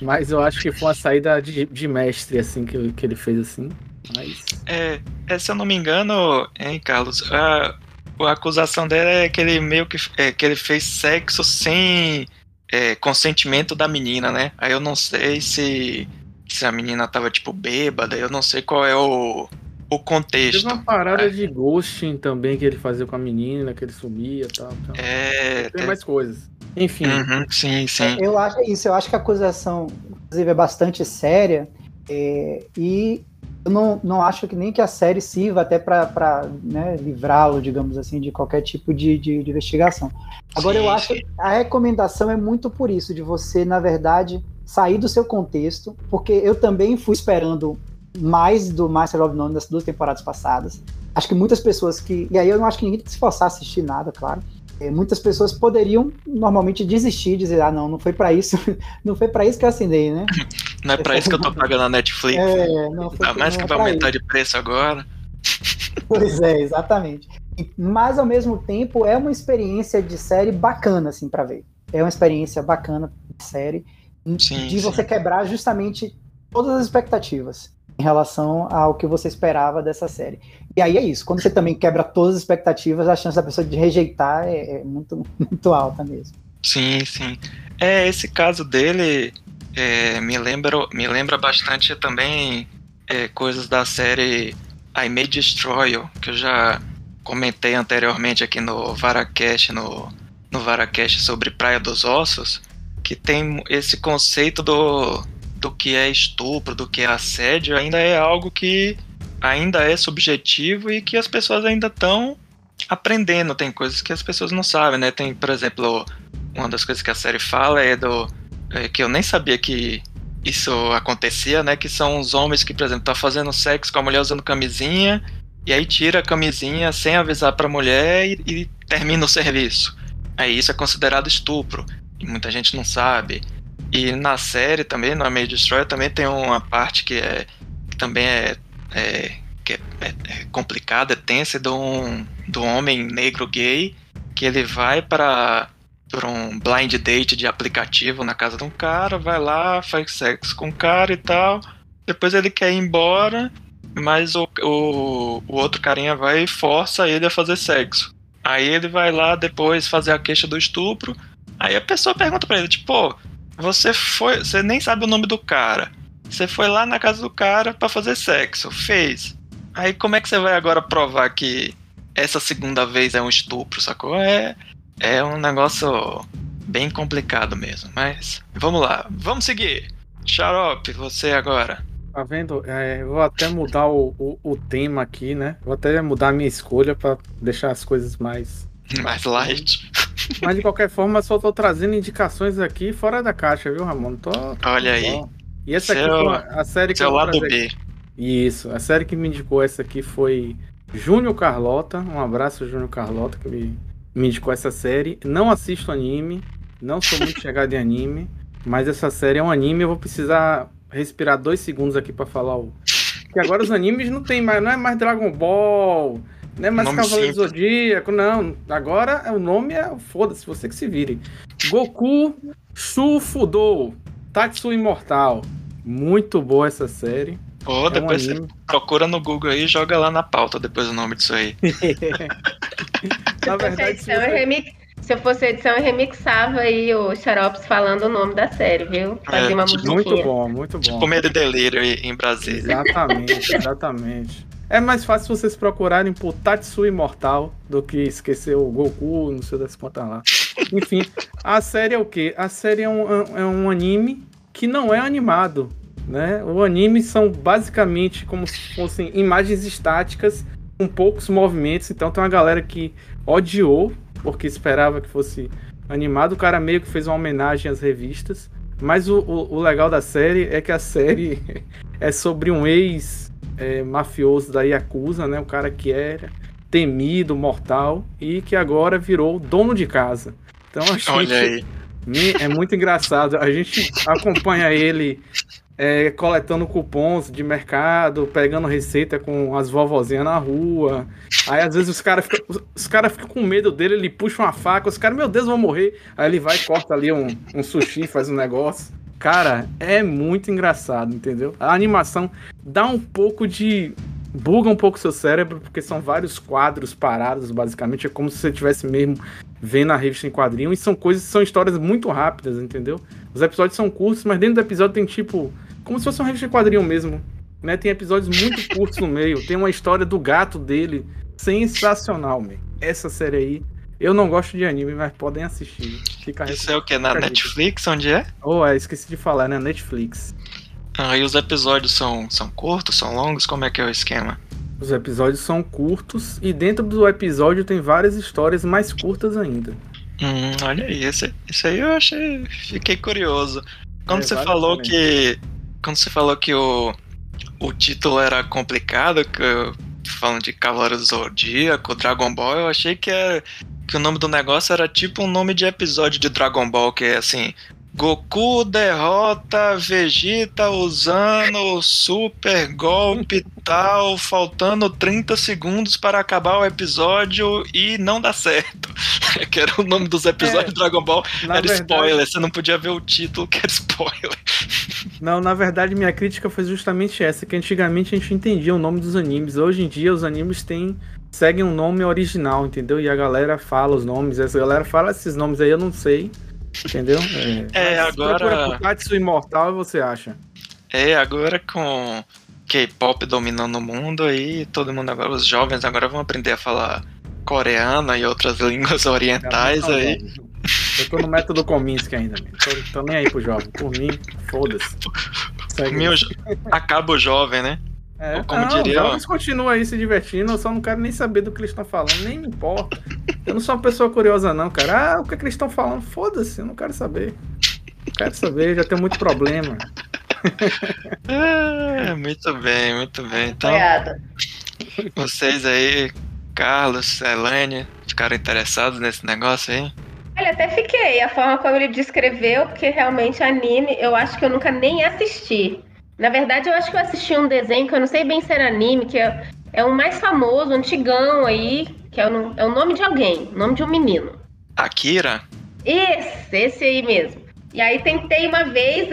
Mas eu acho que foi uma saída de, de mestre, assim, que, que ele fez assim. Mas... É, é, se eu não me engano, hein, Carlos, a, a acusação dele é que ele meio que, é, que ele fez sexo sem é, consentimento da menina, né? Aí eu não sei se, se a menina tava, tipo, bêbada, eu não sei qual é o, o contexto. Teve uma parada é. de ghosting também que ele fazia com a menina, que ele sumia e tal, tal. É. Tem é... mais coisas. Enfim. Uhum, sim, sim. Eu acho isso, eu acho que a acusação, inclusive, é bastante séria. É, e eu não, não acho que nem que a série sirva até para né, livrá-lo, digamos assim, de qualquer tipo de, de, de investigação. Agora, sim, eu acho sim. que a recomendação é muito por isso, de você, na verdade, sair do seu contexto, porque eu também fui esperando mais do Master of None das duas temporadas passadas. Acho que muitas pessoas que. E aí eu não acho que ninguém tem que se forçar a assistir nada, claro. É, muitas pessoas poderiam normalmente desistir, dizer, ah, não, não foi para isso, não foi para isso que eu assinei, né? Não é para isso que eu tô pagando a Netflix. É, não foi, Ainda mais que vai aumentar isso. de preço agora. Pois é, exatamente. Mas ao mesmo tempo é uma experiência de série bacana, assim, para ver. É uma experiência bacana de série, sim, de sim. você quebrar justamente todas as expectativas em relação ao que você esperava dessa série. E aí é isso, quando você também quebra todas as expectativas, a chance da pessoa de rejeitar é, é muito, muito alta mesmo. Sim, sim. É, esse caso dele é, me, lembra, me lembra bastante também é, coisas da série I May Destroy que eu já comentei anteriormente aqui no Varacast, no, no Varacast sobre Praia dos Ossos, que tem esse conceito do do que é estupro, do que é assédio, ainda é algo que ainda é subjetivo e que as pessoas ainda estão aprendendo. Tem coisas que as pessoas não sabem, né? Tem, por exemplo, uma das coisas que a série fala é do é, que eu nem sabia que isso acontecia, né? Que são os homens que, por exemplo, tá fazendo sexo com a mulher usando camisinha e aí tira a camisinha sem avisar para a mulher e, e termina o serviço. Aí isso é considerado estupro e muita gente não sabe. E na série também, no Amazing Destroyer, também tem uma parte que é que também é, é que é, é, é complicada, é tensa, do um, do homem negro gay, que ele vai para um blind date de aplicativo na casa de um cara, vai lá, faz sexo com o cara e tal. Depois ele quer ir embora, mas o, o, o outro carinha vai e força ele a fazer sexo. Aí ele vai lá depois fazer a queixa do estupro. Aí a pessoa pergunta pra ele, tipo, você foi. Você nem sabe o nome do cara. Você foi lá na casa do cara para fazer sexo. Fez. Aí como é que você vai agora provar que essa segunda vez é um estupro, sacou? É, é um negócio bem complicado mesmo. Mas vamos lá. Vamos seguir. Xarope, você agora. Tá vendo? É, eu vou até mudar o, o, o, tema aqui, né? Vou até mudar a minha escolha para deixar as coisas mais. Mais light. Mas de qualquer forma, só tô trazendo indicações aqui fora da caixa, viu, Ramon? Tô, tô Olha aí. E essa Seu, aqui foi a série que eu lado B. Isso, a série que me indicou essa aqui foi Júnior Carlota. Um abraço, Júnior Carlota, que me, me indicou essa série. Não assisto anime, não sou muito chegado em anime, mas essa série é um anime. Eu vou precisar respirar dois segundos aqui para falar o, Que agora os animes não tem mais, não é mais Dragon Ball, não é mais Nome Cavaleiro do simples. Zodíaco, não. Agora é- o nome é, foda-se, você que se vire. Goku Shufudou, Tatsu Imortal. Muito boa essa série. Pô, É um depois você anime. procura no Google aí e joga lá na pauta depois o nome disso aí. Se Na eu fosse verdade, se edição, eu você... remix- se eu fosse edição, eu remixava aí o Xarops falando o nome da série, viu? Fazia É, uma tipo, musiquinha. Muito bom, muito bom. Tipo Medo e Delírio aí em Brasília. Exatamente, exatamente. É mais fácil vocês procurarem por Tatsu Imortal do que esquecer o Goku, não sei das quantas lá. Enfim, a série é o quê? A série é um, é um anime que não é animado, né? O anime são basicamente como se fossem imagens estáticas com poucos movimentos. Então tem uma galera que odiou porque esperava que fosse animado. O cara meio que fez uma homenagem às revistas. Mas o, o- o legal da série é que a série é sobre um ex é, mafioso da Yakuza, né? O cara que era temido, mortal e que agora virou dono de casa. Então a gente Olha aí. me- é muito engraçado. A gente acompanha ele é, coletando cupons de mercado, pegando receita com as vovozinhas na rua. Aí às vezes os caras ficam os cara ficam com medo dele, ele puxa uma faca, os caras, meu Deus, vão morrer. Aí ele vai e corta ali um, um sushi, faz um negócio. Cara, é muito engraçado, entendeu? A animação dá um pouco de. buga um pouco seu cérebro, porque são vários quadros parados, basicamente. É como se você estivesse mesmo vendo a revista em quadrinho. E são coisas, são histórias muito rápidas, entendeu? Os episódios são curtos, mas dentro do episódio tem tipo. Como se fosse uma revista em quadrinho mesmo. Né? Tem episódios muito curtos no meio. Tem uma história do gato dele. Sensacional, meu. Essa série aí. Eu não gosto de anime, mas podem assistir. Fica Isso é o que? Na. Netflix? Onde é? Oh, é, esqueci de falar, né? Netflix. Ah, e os episódios são, são curtos, são longos? Como é que é o esquema? Os episódios são curtos e dentro do episódio tem várias histórias mais curtas ainda. Hum, olha aí, esse, isso aí eu achei. Fiquei curioso. Quando É, você falou pena. que. Quando você falou que o, o título era complicado, que falando de Cavaleiro do Zodíaco, Dragon Ball, eu achei que, era, que o nome do negócio era tipo um nome de episódio de Dragon Ball, que é assim. Goku derrota Vegeta usando o super golpe tal, faltando 30 segundos para acabar o episódio e não dá certo. que era o nome dos episódios É, de Dragon Ball. Era verdade- spoiler, você não podia ver o título que era spoiler. Não, na verdade, minha crítica foi justamente essa, que antigamente a gente entendia o nome dos animes. Hoje em dia os animes têm. Seguem um nome original, entendeu? E a galera fala os nomes. Essa galera fala esses nomes aí, eu não sei. Entendeu? É, Mas agora- Tatsu Imortal você acha. É, agora com K-pop dominando o mundo aí, todo mundo agora, os jovens agora vão aprender a falar coreano e outras línguas orientais aí. Eu tô no método Kominsky ainda. Tô, tô nem aí pro jovem. Por mim, foda-se. Acaba o jovem, né? É, Ou como não, diria, jovens continuam aí se divertindo, eu só não quero nem saber do que eles estão falando, nem me importa. Eu não sou uma pessoa curiosa, não, cara. Ah, o que, é que eles estão falando? Foda-se, eu não quero saber. Não quero saber, já tenho muito problema. É, muito bem, muito bem. Então, Apoiada. vocês aí, Carlos, Elaine, ficaram interessados nesse negócio aí? Olha, até fiquei. A forma como ele descreveu, porque realmente anime, eu acho que eu nunca nem assisti. Na verdade, eu acho que eu assisti um desenho que eu não sei bem se era anime, que é, é o mais famoso, antigão aí, que é o, é o nome de alguém, o nome de um menino. Akira? Esse, esse aí mesmo. E aí tentei uma vez,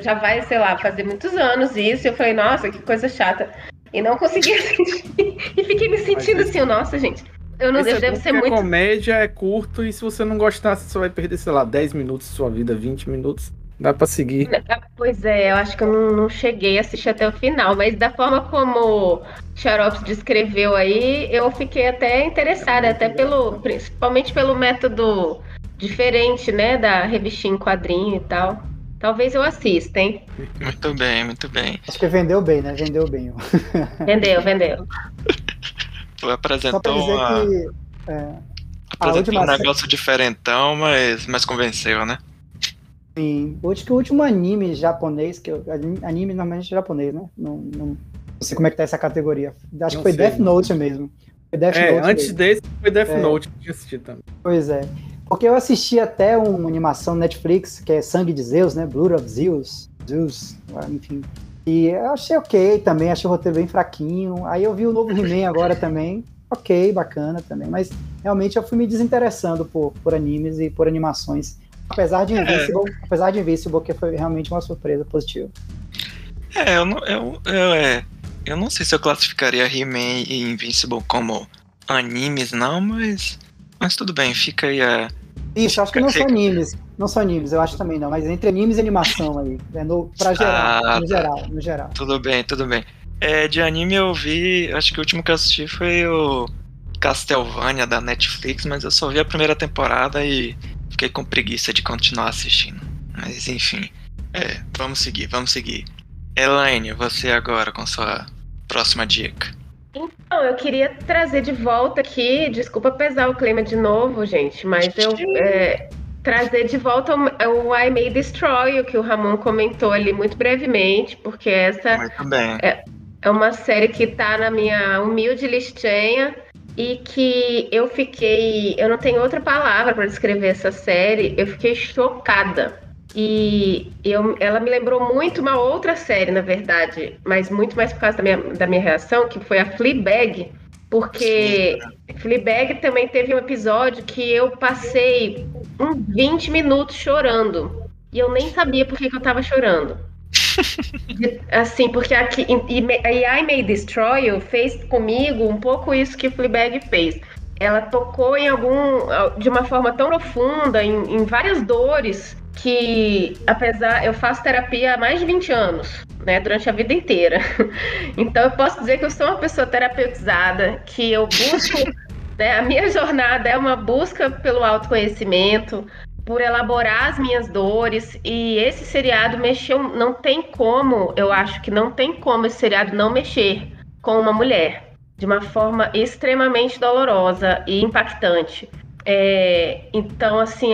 já vai, sei lá, fazer muitos anos isso, e eu falei, nossa, que coisa chata. E não consegui assistir. E fiquei me sentindo assim, nossa, gente. Eu não eu é devo ser muito. comédia é curto e se você não gostar, você só vai perder, sei lá, 10 minutos de sua vida, 20 minutos. Dá pra seguir. Pois é, eu acho que eu não, não cheguei a assistir até o final, mas da forma como o Xarops descreveu aí, eu fiquei até interessada, até pelo, principalmente pelo método diferente, né, da revistinha em quadrinho e tal. Talvez eu assista, hein? Muito bem, muito bem. Acho que vendeu bem, né? Vendeu bem. Vendeu, vendeu. Tu Só pra apresentou, dizer uma, que. é, apresentou última um negócio diferentão, mas, mas convenceu, né? Sim. Eu acho que o último anime japonês, que eu, anime, normalmente é japonês, né? Não, não, não sei como é que tá essa categoria. Acho Não que foi sei, Death Note mesmo. Foi Death É, Note antes desse foi Death É. Note, que eu tinha assistido também. Pois é. Porque eu assisti até uma animação Netflix, que é Sangue de Zeus, né? Blood of Zeus. Zeus, enfim. E eu achei ok também, achei o roteiro bem fraquinho. Aí eu vi o novo He-Man agora também. Ok, bacana também. Mas realmente eu fui me desinteressando por, por animes e por animações. Apesar de Invincible, é. apesar de Invincible, que foi realmente uma surpresa positiva. É, eu não, eu, eu, é, eu não sei se eu classificaria He-Man e Invincible como animes, não, mas. Mas tudo bem, fica aí a. Isso, acho que não são animes. Não são animes, eu acho também não, mas entre animes e animação aí. É no, pra geral, ah, no geral, no geral. Tudo bem, tudo bem. É, de anime eu vi, acho que o último que eu assisti foi o Castlevania da Netflix, mas eu só vi a primeira temporada e fiquei com preguiça de continuar assistindo. Mas enfim, é, vamos seguir, vamos seguir. Elaine, você agora com sua próxima dica. Então, eu queria trazer de volta aqui, desculpa pesar o clima de novo, gente, mas eu é, trazer de volta o, o I May Destroy, o que o Ramon comentou ali muito brevemente, porque essa é, é, uma série que está na minha humilde listinha e que eu fiquei, eu não tenho outra palavra para descrever essa série, eu fiquei chocada e eu, ela me lembrou muito uma outra série, na verdade, mas muito mais por causa da minha, da minha reação, que foi a Fleabag, porque Sim. Fleabag também teve um episódio que eu passei uns 20 minutos chorando. E eu nem sabia por que, que eu tava chorando. assim, porque aqui e, e I May Destroy You fez comigo um pouco isso que Fleabag fez. Ela tocou em algum de uma forma tão profunda em, em várias dores que, apesar, eu faço terapia há mais de 20 anos, né, durante a vida inteira. Então, eu posso dizer que eu sou uma pessoa terapeutizada, que eu busco, né, a minha jornada é uma busca pelo autoconhecimento, por elaborar as minhas dores, e esse seriado mexeu, não tem como, eu acho que não tem como esse seriado não mexer com uma mulher, de uma forma extremamente dolorosa e impactante. É, então, assim,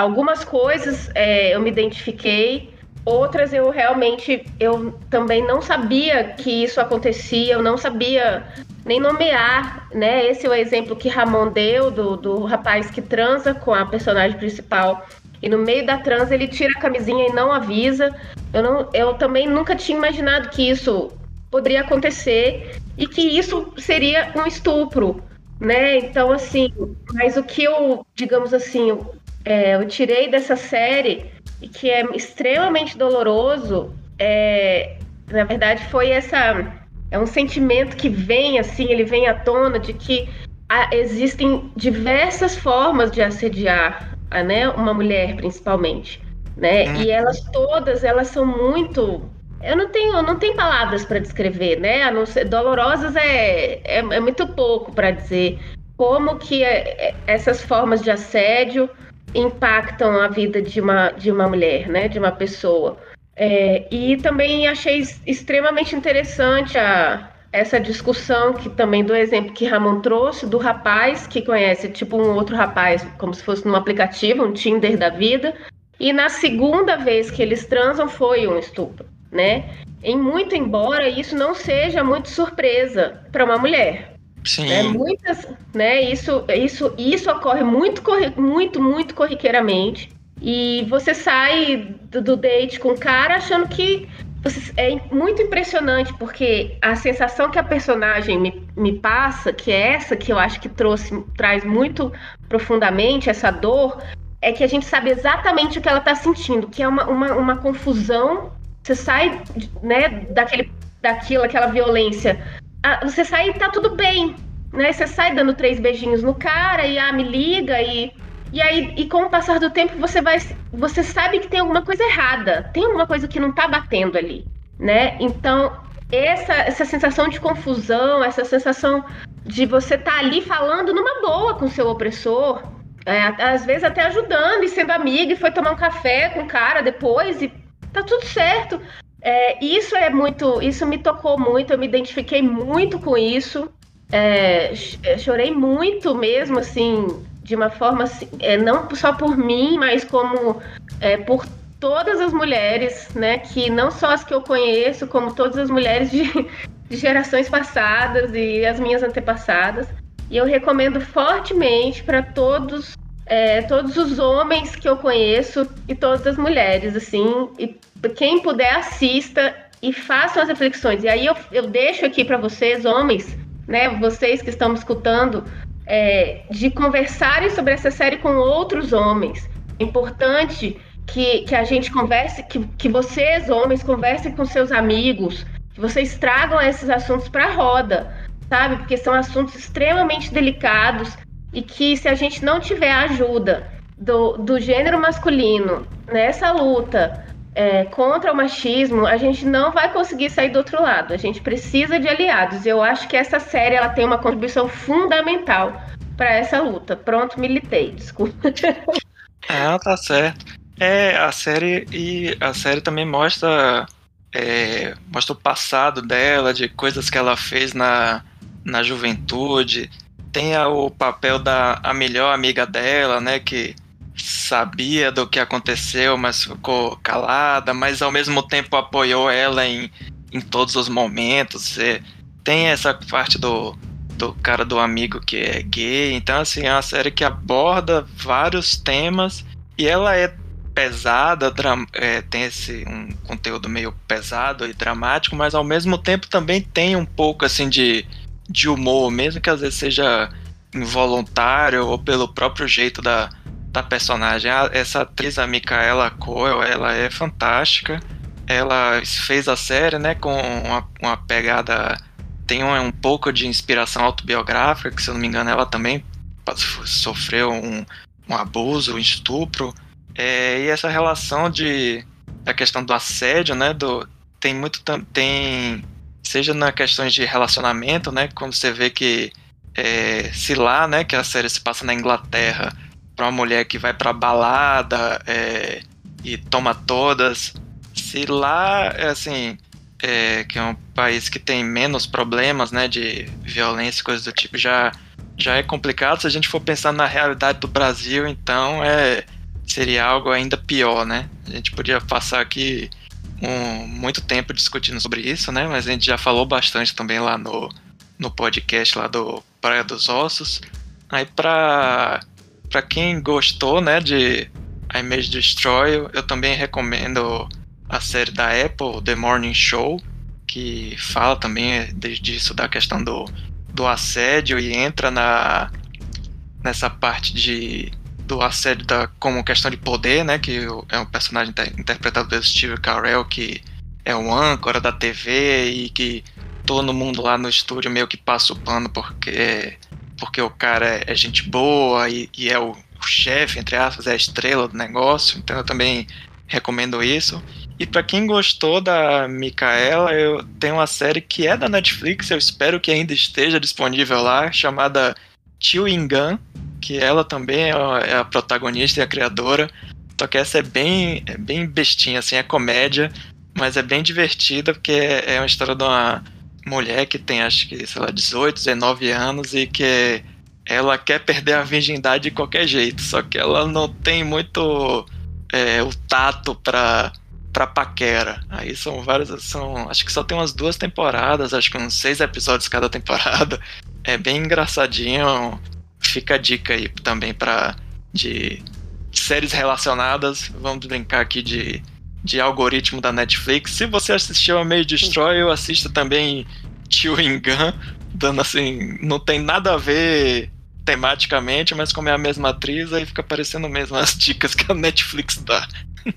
Algumas coisas é, eu me identifiquei, outras eu realmente eu também não sabia que isso acontecia, eu não sabia nem nomear, né? Esse é o exemplo que Ramon deu do, do rapaz que transa com a personagem principal e no meio da transa ele tira a camisinha e não avisa. Eu, não, eu também nunca tinha imaginado que isso poderia acontecer e que isso seria um estupro, né? Então, assim, mas o que eu, digamos assim, é, eu tirei dessa série e que é extremamente doloroso, é, na verdade foi essa é um sentimento que vem assim, ele vem à tona de que há, existem diversas formas de assediar, né, uma mulher principalmente, né? Uhum. E elas todas, elas são muito eu não tenho, não tenho palavras para descrever, né? A não ser, dolorosas é, é, é muito pouco para dizer como que é, é, essas formas de assédio impactam a vida de uma, de uma mulher, né, de uma pessoa. É, e também achei extremamente interessante a, essa discussão que também do exemplo que Ramon trouxe do rapaz que conhece tipo um outro rapaz como se fosse num aplicativo, um Tinder da vida, e na segunda vez que eles transam foi um estupro, né? Em muito embora isso não seja muito surpresa para uma mulher, Sim. Né? Muitas, né? Isso, isso, isso ocorre muito, muito, muito corriqueiramente. E você sai do, do date com o cara achando que você, é muito impressionante, porque a sensação que a personagem me, me passa, que é essa que eu acho que trouxe, traz muito profundamente essa dor, é que a gente sabe exatamente o que ela está sentindo, que é uma, uma, uma confusão. Você sai né, daquele, daquilo, aquela violência ah, você sai e tá tudo bem, né? Você sai dando três beijinhos no cara e ah, me liga e e aí e com o passar do tempo você vai você sabe que tem alguma coisa errada, tem alguma coisa que não tá batendo ali, né? Então, essa essa sensação de confusão, essa sensação de você tá ali falando numa boa com seu opressor, é, às vezes até ajudando e sendo amiga e foi tomar um café com o cara depois e tá tudo certo. É, isso é muito, isso me tocou muito, eu me identifiquei muito com isso. É, é, chorei muito mesmo, assim, de uma forma assim, é, não só por mim, mas como é, por todas as mulheres, né? Que não só as que eu conheço, como todas as mulheres de, de gerações passadas e as minhas antepassadas. E eu recomendo fortemente para todos é, todos os homens que eu conheço e todas as mulheres, assim, e quem puder assista, e façam as reflexões. E aí eu, eu deixo aqui para vocês, homens, né, vocês que estão me escutando, é, de conversarem sobre essa série com outros homens. É importante que, que a gente converse, que, que vocês, homens, conversem com seus amigos, que vocês tragam esses assuntos para a roda, sabe? Porque são assuntos extremamente delicados e que se a gente não tiver ajuda do, do gênero masculino nessa luta é, contra o machismo, a gente não vai conseguir sair do outro lado. A gente precisa de aliados. Eu acho que essa série ela tem uma contribuição fundamental para essa luta. Pronto, militei, desculpa. Ah, tá certo. É, a série e a série também mostra é, mostra o passado dela, de coisas que ela fez na, na juventude. Tem o papel da a melhor amiga dela, né, que sabia do que aconteceu, mas ficou calada, mas ao mesmo tempo apoiou ela em, em todos os momentos. E tem essa parte do, do cara do amigo que é gay. Então, assim, é uma série que aborda vários temas e ela é pesada, é, tem esse um conteúdo meio pesado e dramático, mas ao mesmo tempo também tem um pouco assim de, de humor, mesmo que às vezes seja involuntário ou pelo próprio jeito da, da personagem. Essa atriz, a Micaela Coel, ela é fantástica. Ela fez a série, né, com uma, uma pegada tem um, um, pouco de inspiração autobiográfica, que se eu não me engano ela também sofreu um, um abuso, um estupro. É, e essa relação de a questão do assédio, né, do tem muito tem seja na questões de relacionamento, né, quando você vê que é, se lá, né, que a série se passa na Inglaterra, para uma mulher que vai para balada é, e toma todas. Se lá, é assim, é, que é um país que tem menos problemas, né, de violência e coisas do tipo, já, já é complicado. Se a gente for pensar na realidade do Brasil, então é seria algo ainda pior, né? A gente podia passar aqui um, muito tempo discutindo sobre isso, né? Mas a gente já falou bastante também lá no, no podcast lá do Praia dos Ossos. Aí para para quem gostou, né, de I May Destroy, eu também recomendo a série da Apple, The Morning Show, que fala também disso da questão do, do assédio e entra na nessa parte de do assédio da, como questão de poder, né, que é um personagem interpretado pelo Steve Carell que é um âncora da TV e que todo mundo lá no estúdio meio que passa o pano porque porque o cara é, é gente boa e, e é o, o chefe, entre aspas, é a estrela do negócio. Então eu também recomendo isso. E para quem gostou da Micaela, eu tenho uma série que é da Netflix, eu espero que ainda esteja disponível lá, chamada Chewing Gun, que ela também é a, é a protagonista e a criadora. Só que essa é bem, é bem bestinha, assim, é comédia, mas é bem divertida, porque é, é uma história de uma mulher que tem acho que, sei lá, 18, 19 anos e que ela quer perder a virgindade de qualquer jeito, só que ela não tem muito é, o tato pra, pra paquera. Aí são várias, são, acho que só tem umas duas temporadas, acho que uns seis episódios cada temporada. É bem engraçadinho. Fica a dica aí também pra de séries relacionadas. Vamos brincar aqui de de algoritmo da Netflix. Se você assistiu a Meio Destroy, eu assisto também Chewing Gun, dando assim, não tem nada a ver tematicamente, mas como é a mesma atriz, aí fica parecendo mesmo as dicas que a Netflix dá.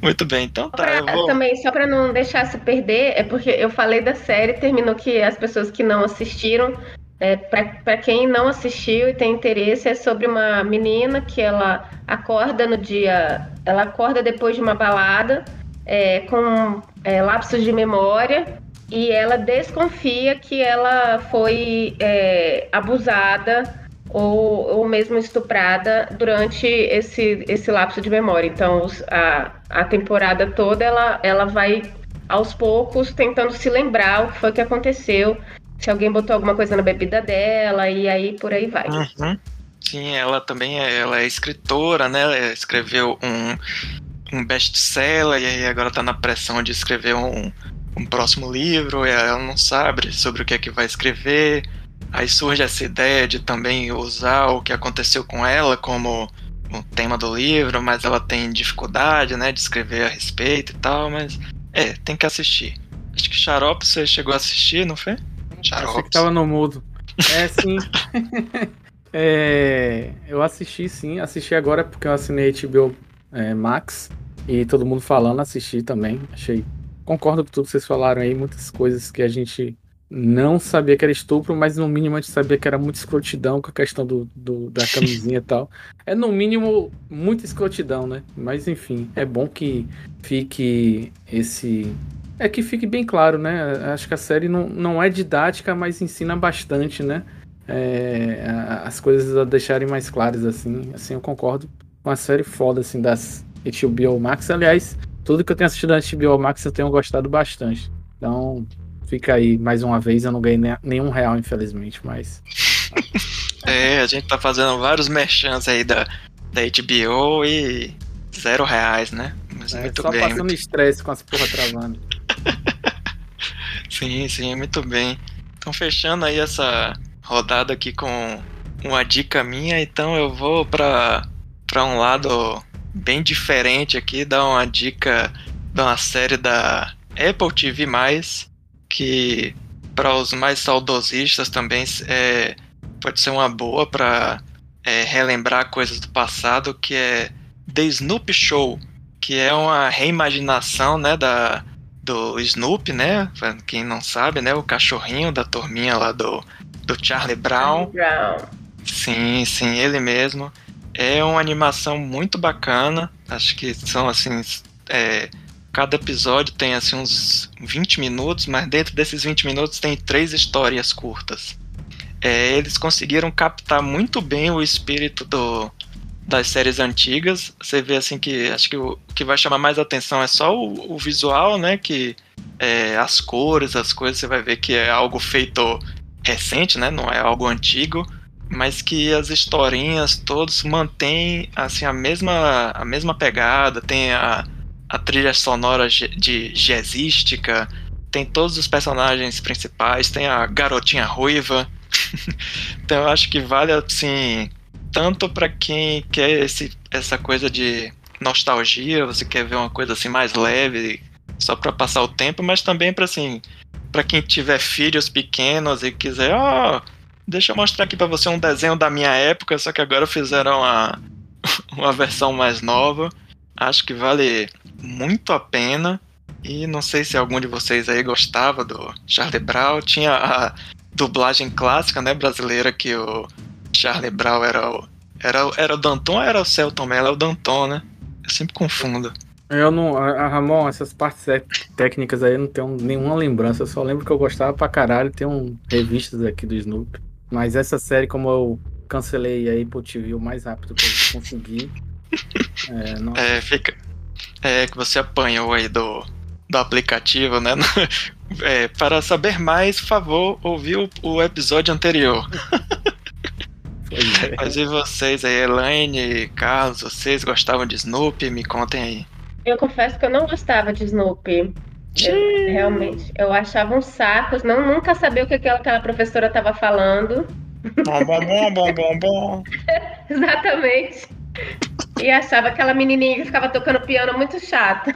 Muito bem, então tá. Pra, vou... Também, só para não deixar se perder, é porque eu falei da série, terminou que as pessoas que não assistiram é, para quem não assistiu e tem interesse, é sobre uma menina que ela acorda no dia. Ela acorda depois de uma balada é, com é, lapsos de memória e ela desconfia que ela foi é, abusada ou, ou mesmo estuprada durante esse, esse lapso de memória. Então, a, a temporada toda ela, ela vai aos poucos tentando se lembrar o que foi que aconteceu se alguém botou alguma coisa na bebida dela e aí por aí vai. Uhum. Sim, ela também é, ela é escritora, né? Ela escreveu um, um best-seller e aí agora tá na pressão de escrever um, um próximo livro e ela não sabe sobre o que é que vai escrever. Aí surge essa ideia de também usar o que aconteceu com ela como o tema do livro, mas ela tem dificuldade, né, de escrever a respeito e tal, mas é, tem que assistir. Acho que Xarope você chegou a assistir, não foi? Achei que tava no mudo. É, sim. é, eu assisti, sim. Assisti agora porque eu assinei HBO é, Max. E todo mundo falando, assisti também. Achei. Concordo com tudo que vocês falaram aí. Muitas coisas que a gente não sabia que era estupro, mas no mínimo a gente sabia que era muita escrotidão com a questão do, do da camisinha e tal. É no mínimo muita escrotidão, né? Mas enfim, é bom que fique esse. É que fique bem claro, né? Acho que a série não, não é didática, mas ensina bastante, né? É, as coisas a deixarem mais claras, assim. Assim, eu concordo com a série foda, assim, das HBO Max. Aliás, tudo que eu tenho assistido da HBO Max eu tenho gostado bastante. Então, Fica aí mais uma vez, eu não ganhei nenhum real, infelizmente, mas. é, a gente tá fazendo vários merchants aí da, da HBO e zero reais, né? Mas é, muito só bem. Só passando estresse com as porra travando. sim, sim, muito bem. Então, fechando aí essa rodada aqui com uma dica minha, então eu vou para para um lado bem diferente aqui, dar uma dica de uma série da Apple TV+, que para os mais saudosistas também é, pode ser uma boa para é, relembrar coisas do passado, que é The Snoop Show, que é uma reimaginação né, da, do Snoop, né? Quem não sabe, né? O cachorrinho da turminha lá do, do Charlie Brown. Brown. Sim, sim, ele mesmo. É uma animação muito bacana. Acho que são assim. É, Cada episódio tem assim uns 20 minutos, mas dentro desses 20 minutos tem três histórias curtas. É, eles conseguiram captar muito bem o espírito do, das séries antigas. Você vê assim que acho que o, que vai chamar mais atenção é só o, o visual, né? Que é, as cores, as coisas, você vai ver que é algo feito recente, né? Não é algo antigo, mas que as historinhas todos mantêm assim a mesma a mesma pegada, tem a a trilha sonora de jazzística, tem todos os personagens principais, tem a garotinha ruiva. então eu acho que vale assim, tanto para quem quer esse, essa coisa de nostalgia, você quer ver uma coisa assim mais leve, só para passar o tempo, mas também para assim, para quem tiver filhos pequenos e quiser, ó, oh, deixa eu mostrar aqui para você um desenho da minha época, só que agora fizeram uma, uma versão mais nova. Acho que vale muito a pena. E não sei se algum de vocês aí gostava do Charlie Brown. Tinha a dublagem clássica, né, brasileira, que o Charlie Brown era o. Era, era o Danton ou era o Celton Mello? É o Danton, né? Eu sempre confundo. Eu não. A Ramon, essas partes técnicas aí eu não tenho nenhuma lembrança. Eu só lembro que eu gostava pra caralho. Tem um revistas aqui do Snoop. Mas essa série, como eu cancelei aí pro TV o mais rápido que eu consegui. É, é fica, é, que você apanhou aí do, do aplicativo, né? É, para saber mais, por favor, ouvir o, o episódio anterior. É. Mas e vocês aí, Elaine, Carlos, vocês gostavam de Snoopy? Me contem aí. Eu confesso que eu não gostava de Snoopy. Eu, realmente, eu achava um saco, não, nunca sabia o que aquela, aquela professora estava falando. Bom, bom, bom, bom, bom, bom. Exatamente. E achava aquela menininha que ficava tocando piano muito chata.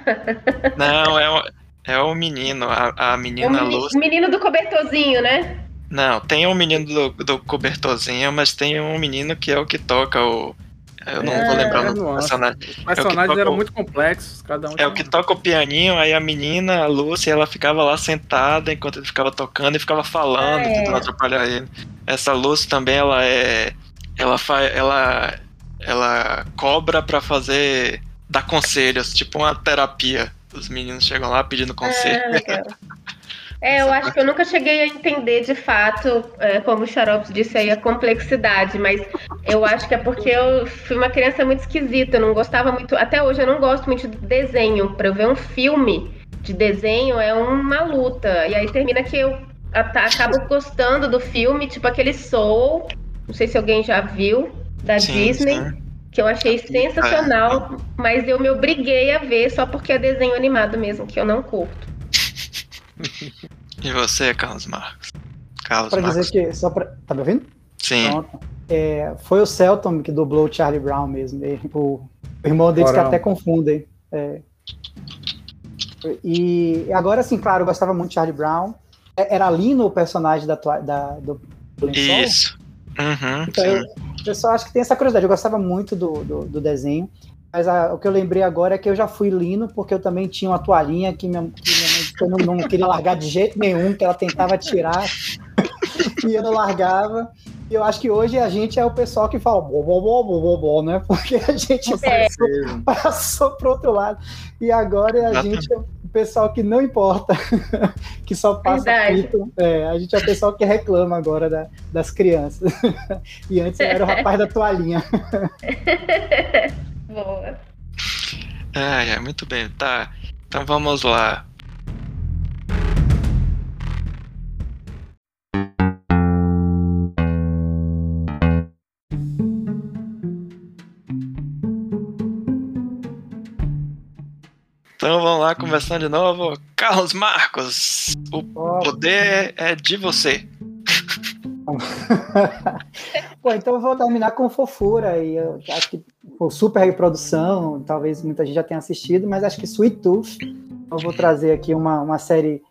Não, é o, é o menino, a, a menina o Lúcia. O menino do cobertorzinho, né? Não, tem um menino do, do cobertorzinho, mas tem um menino que é o que toca o. Eu não é, vou lembrar o nome personagem. Os personagens é eram muito complexos, cada um. É o que toca o pianinho, aí a menina, a Lúcia, ela ficava lá sentada enquanto ele ficava tocando e ficava falando, é. tentando atrapalhar ele. Essa Lúcia também, ela é. Ela faz. Ela ela cobra para fazer dar conselhos, tipo uma terapia. Os meninos chegam lá pedindo conselho. É, é eu acho que eu nunca cheguei a entender de fato, é, como o Xarope disse aí, a complexidade, mas eu acho que é porque eu fui uma criança muito esquisita, eu não gostava muito, até hoje eu não gosto muito de desenho. Para eu ver um filme de desenho é uma luta, e aí termina que eu acabo gostando do filme, tipo aquele Soul, não sei se alguém já viu, da sim, Disney, sim. que eu achei sensacional, é. mas eu me obriguei a ver só porque é desenho animado mesmo, que eu não curto. E você, Carlos Marcos? Carlos pra Marcos. dizer que, só pra... Tá me ouvindo? Sim. Pronto. É, foi o Celton que dublou o Charlie Brown mesmo. O, o irmão deles que até confundem. É. E agora, assim, claro, eu gostava muito de Charlie Brown. É, era Lino o personagem da, da, do Lençol? Isso. Uhum, então, eu, eu, só acho que tem essa curiosidade. Eu gostava muito do, do, do desenho. Mas a, o que eu lembrei agora é que eu já fui Lino, porque eu também tinha uma toalhinha que minha, que minha mãe eu não, não, queria largar de jeito nenhum, que ela tentava tirar e eu não largava. E eu acho que hoje a gente é o pessoal que fala bo, bo, bo, bo, bo, bo né? Porque a gente é. passou, passou pro outro lado. E agora a gente é o pessoal que não importa, que só passa pito. É, a gente é o pessoal que reclama agora da, das crianças. E antes era o rapaz da toalhinha. Boa. Ah, é, muito bem. Tá. Então vamos lá. Então vamos lá, começando de novo. Carlos Marcos, o poder é de você. Então eu vou terminar com fofura e eu acho que por super reprodução, talvez muita gente já tenha assistido, mas acho que Sweet Tooth, eu vou trazer aqui uma, uma série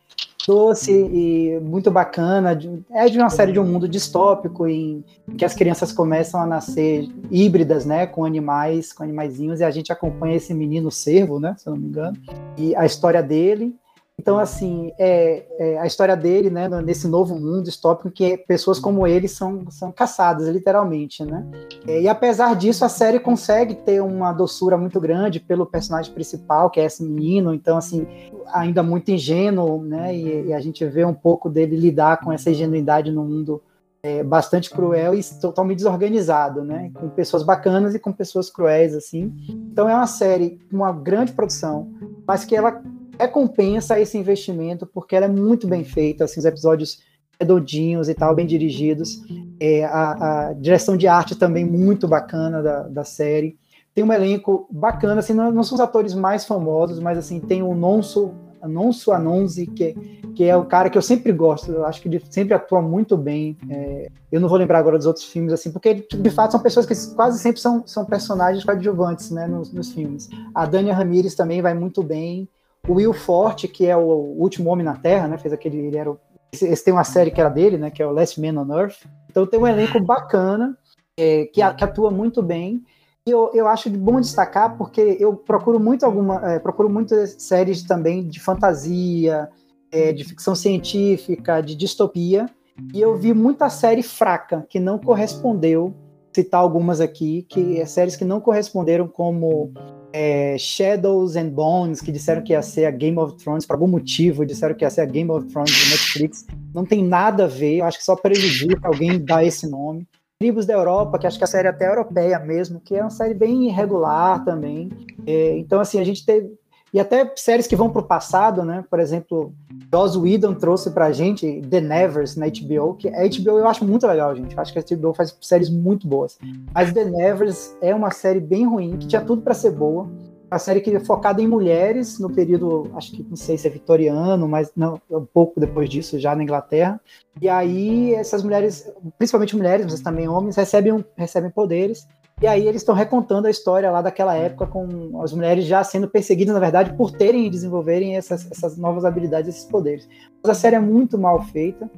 doce e muito bacana. É de uma série de um mundo distópico em que as crianças começam a nascer híbridas, né, com animais, com animaizinhos, e a gente acompanha esse menino cervo, né, se eu não me engano, e a história dele. Então, assim, é, é, a história dele, né, nesse novo mundo distópico, que pessoas como ele são, são caçadas, literalmente, né? É, e apesar disso, a série consegue ter uma doçura muito grande pelo personagem principal, que é esse menino, então, assim, ainda muito ingênuo, né? E, e a gente vê um pouco dele lidar com essa ingenuidade no mundo é, bastante cruel e totalmente desorganizado, né? Com pessoas bacanas e com pessoas cruéis, assim. Então é uma série, uma grande produção, mas que ela recompensa esse investimento porque ela é muito bem feita, assim, os episódios redondinhos e tal, bem dirigidos. É, a, a, direção de arte também muito bacana da, da série. Tem um elenco bacana, assim, não, não são os atores mais famosos, mas assim, tem o Nonso, Nonso Anonzi, que, que é o cara que eu sempre gosto, eu acho que ele sempre atua muito bem. É, eu não vou lembrar agora dos outros filmes, assim, porque de fato são pessoas que quase sempre são, são personagens coadjuvantes, né, nos, nos filmes. A Dania Ramirez também vai muito bem. O Will Forte, que é o último homem na Terra, né? Fez aquele. Ele era o, esse, esse, tem uma série que era dele, né? Que é o Last Man on Earth. Então tem um elenco bacana, é, que, que, atua muito bem. E eu, eu acho bom destacar porque eu procuro muito alguma. É, procuro muitas séries também de fantasia, é, de ficção científica, de distopia. E eu vi muita série fraca que não correspondeu citar algumas aqui, que é séries que não corresponderam como é, Shadows and Bones, que disseram que ia ser a Game of Thrones, por algum motivo, disseram que ia ser a Game of Thrones do Netflix. Não tem nada a ver, eu acho que só prejudica alguém dar esse nome. Tribos da Europa, que acho que a série é até europeia mesmo, que é uma série bem irregular também. É, então, assim, a gente teve. E até séries que vão para o passado, né? Por exemplo, Joss Whedon trouxe pra gente The Nevers na HBO, que a HBO eu acho muito legal, gente. Eu acho que a HBO faz séries muito boas. Mas The Nevers é uma série bem ruim, que tinha tudo para ser boa. Uma série que é focada em mulheres no período, acho que não sei se é vitoriano, mas não, um pouco depois disso, já na Inglaterra. E aí essas mulheres, principalmente mulheres, mas também homens, recebem, recebem poderes e aí eles estão recontando a história lá daquela época com as mulheres já sendo perseguidas, na verdade, por terem e desenvolverem essas, essas novas habilidades, esses poderes. Mas a série é muito mal feita.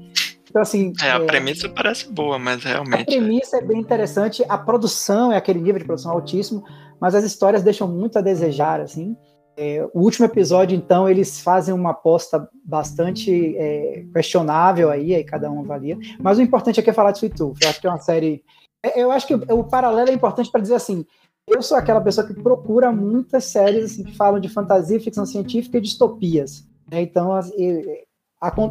Então, assim. É, a é, premissa parece boa, mas realmente. A premissa é bem interessante, a produção é aquele nível de produção altíssimo, mas as histórias deixam muito a desejar, assim. É, o último episódio, então, eles fazem uma aposta bastante é, questionável aí, aí cada um avalia. Mas o importante aqui é falar de Sweet Tooth. Eu acho que é uma série é, eu acho que o paralelo é importante para dizer assim: eu sou aquela pessoa que procura muitas séries assim, que falam de fantasia, ficção científica e distopias. Né? Então,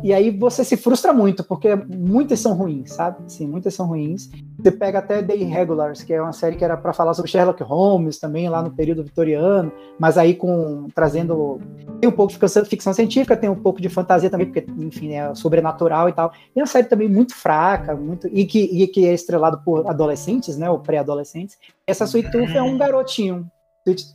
e aí você se frustra muito, porque muitas são ruins, sabe? Sim, muitas são ruins. Você pega até The Irregulars, que é uma série que era para falar sobre Sherlock Holmes também, lá no período vitoriano, mas aí com trazendo tem um pouco de ficção, científica, tem um pouco de fantasia também, porque enfim, é sobrenatural e tal. E é uma série também muito fraca, muito e que, e que é estrelado por adolescentes, né, ou pré-adolescentes. Essa Sweet Tooth é um garotinho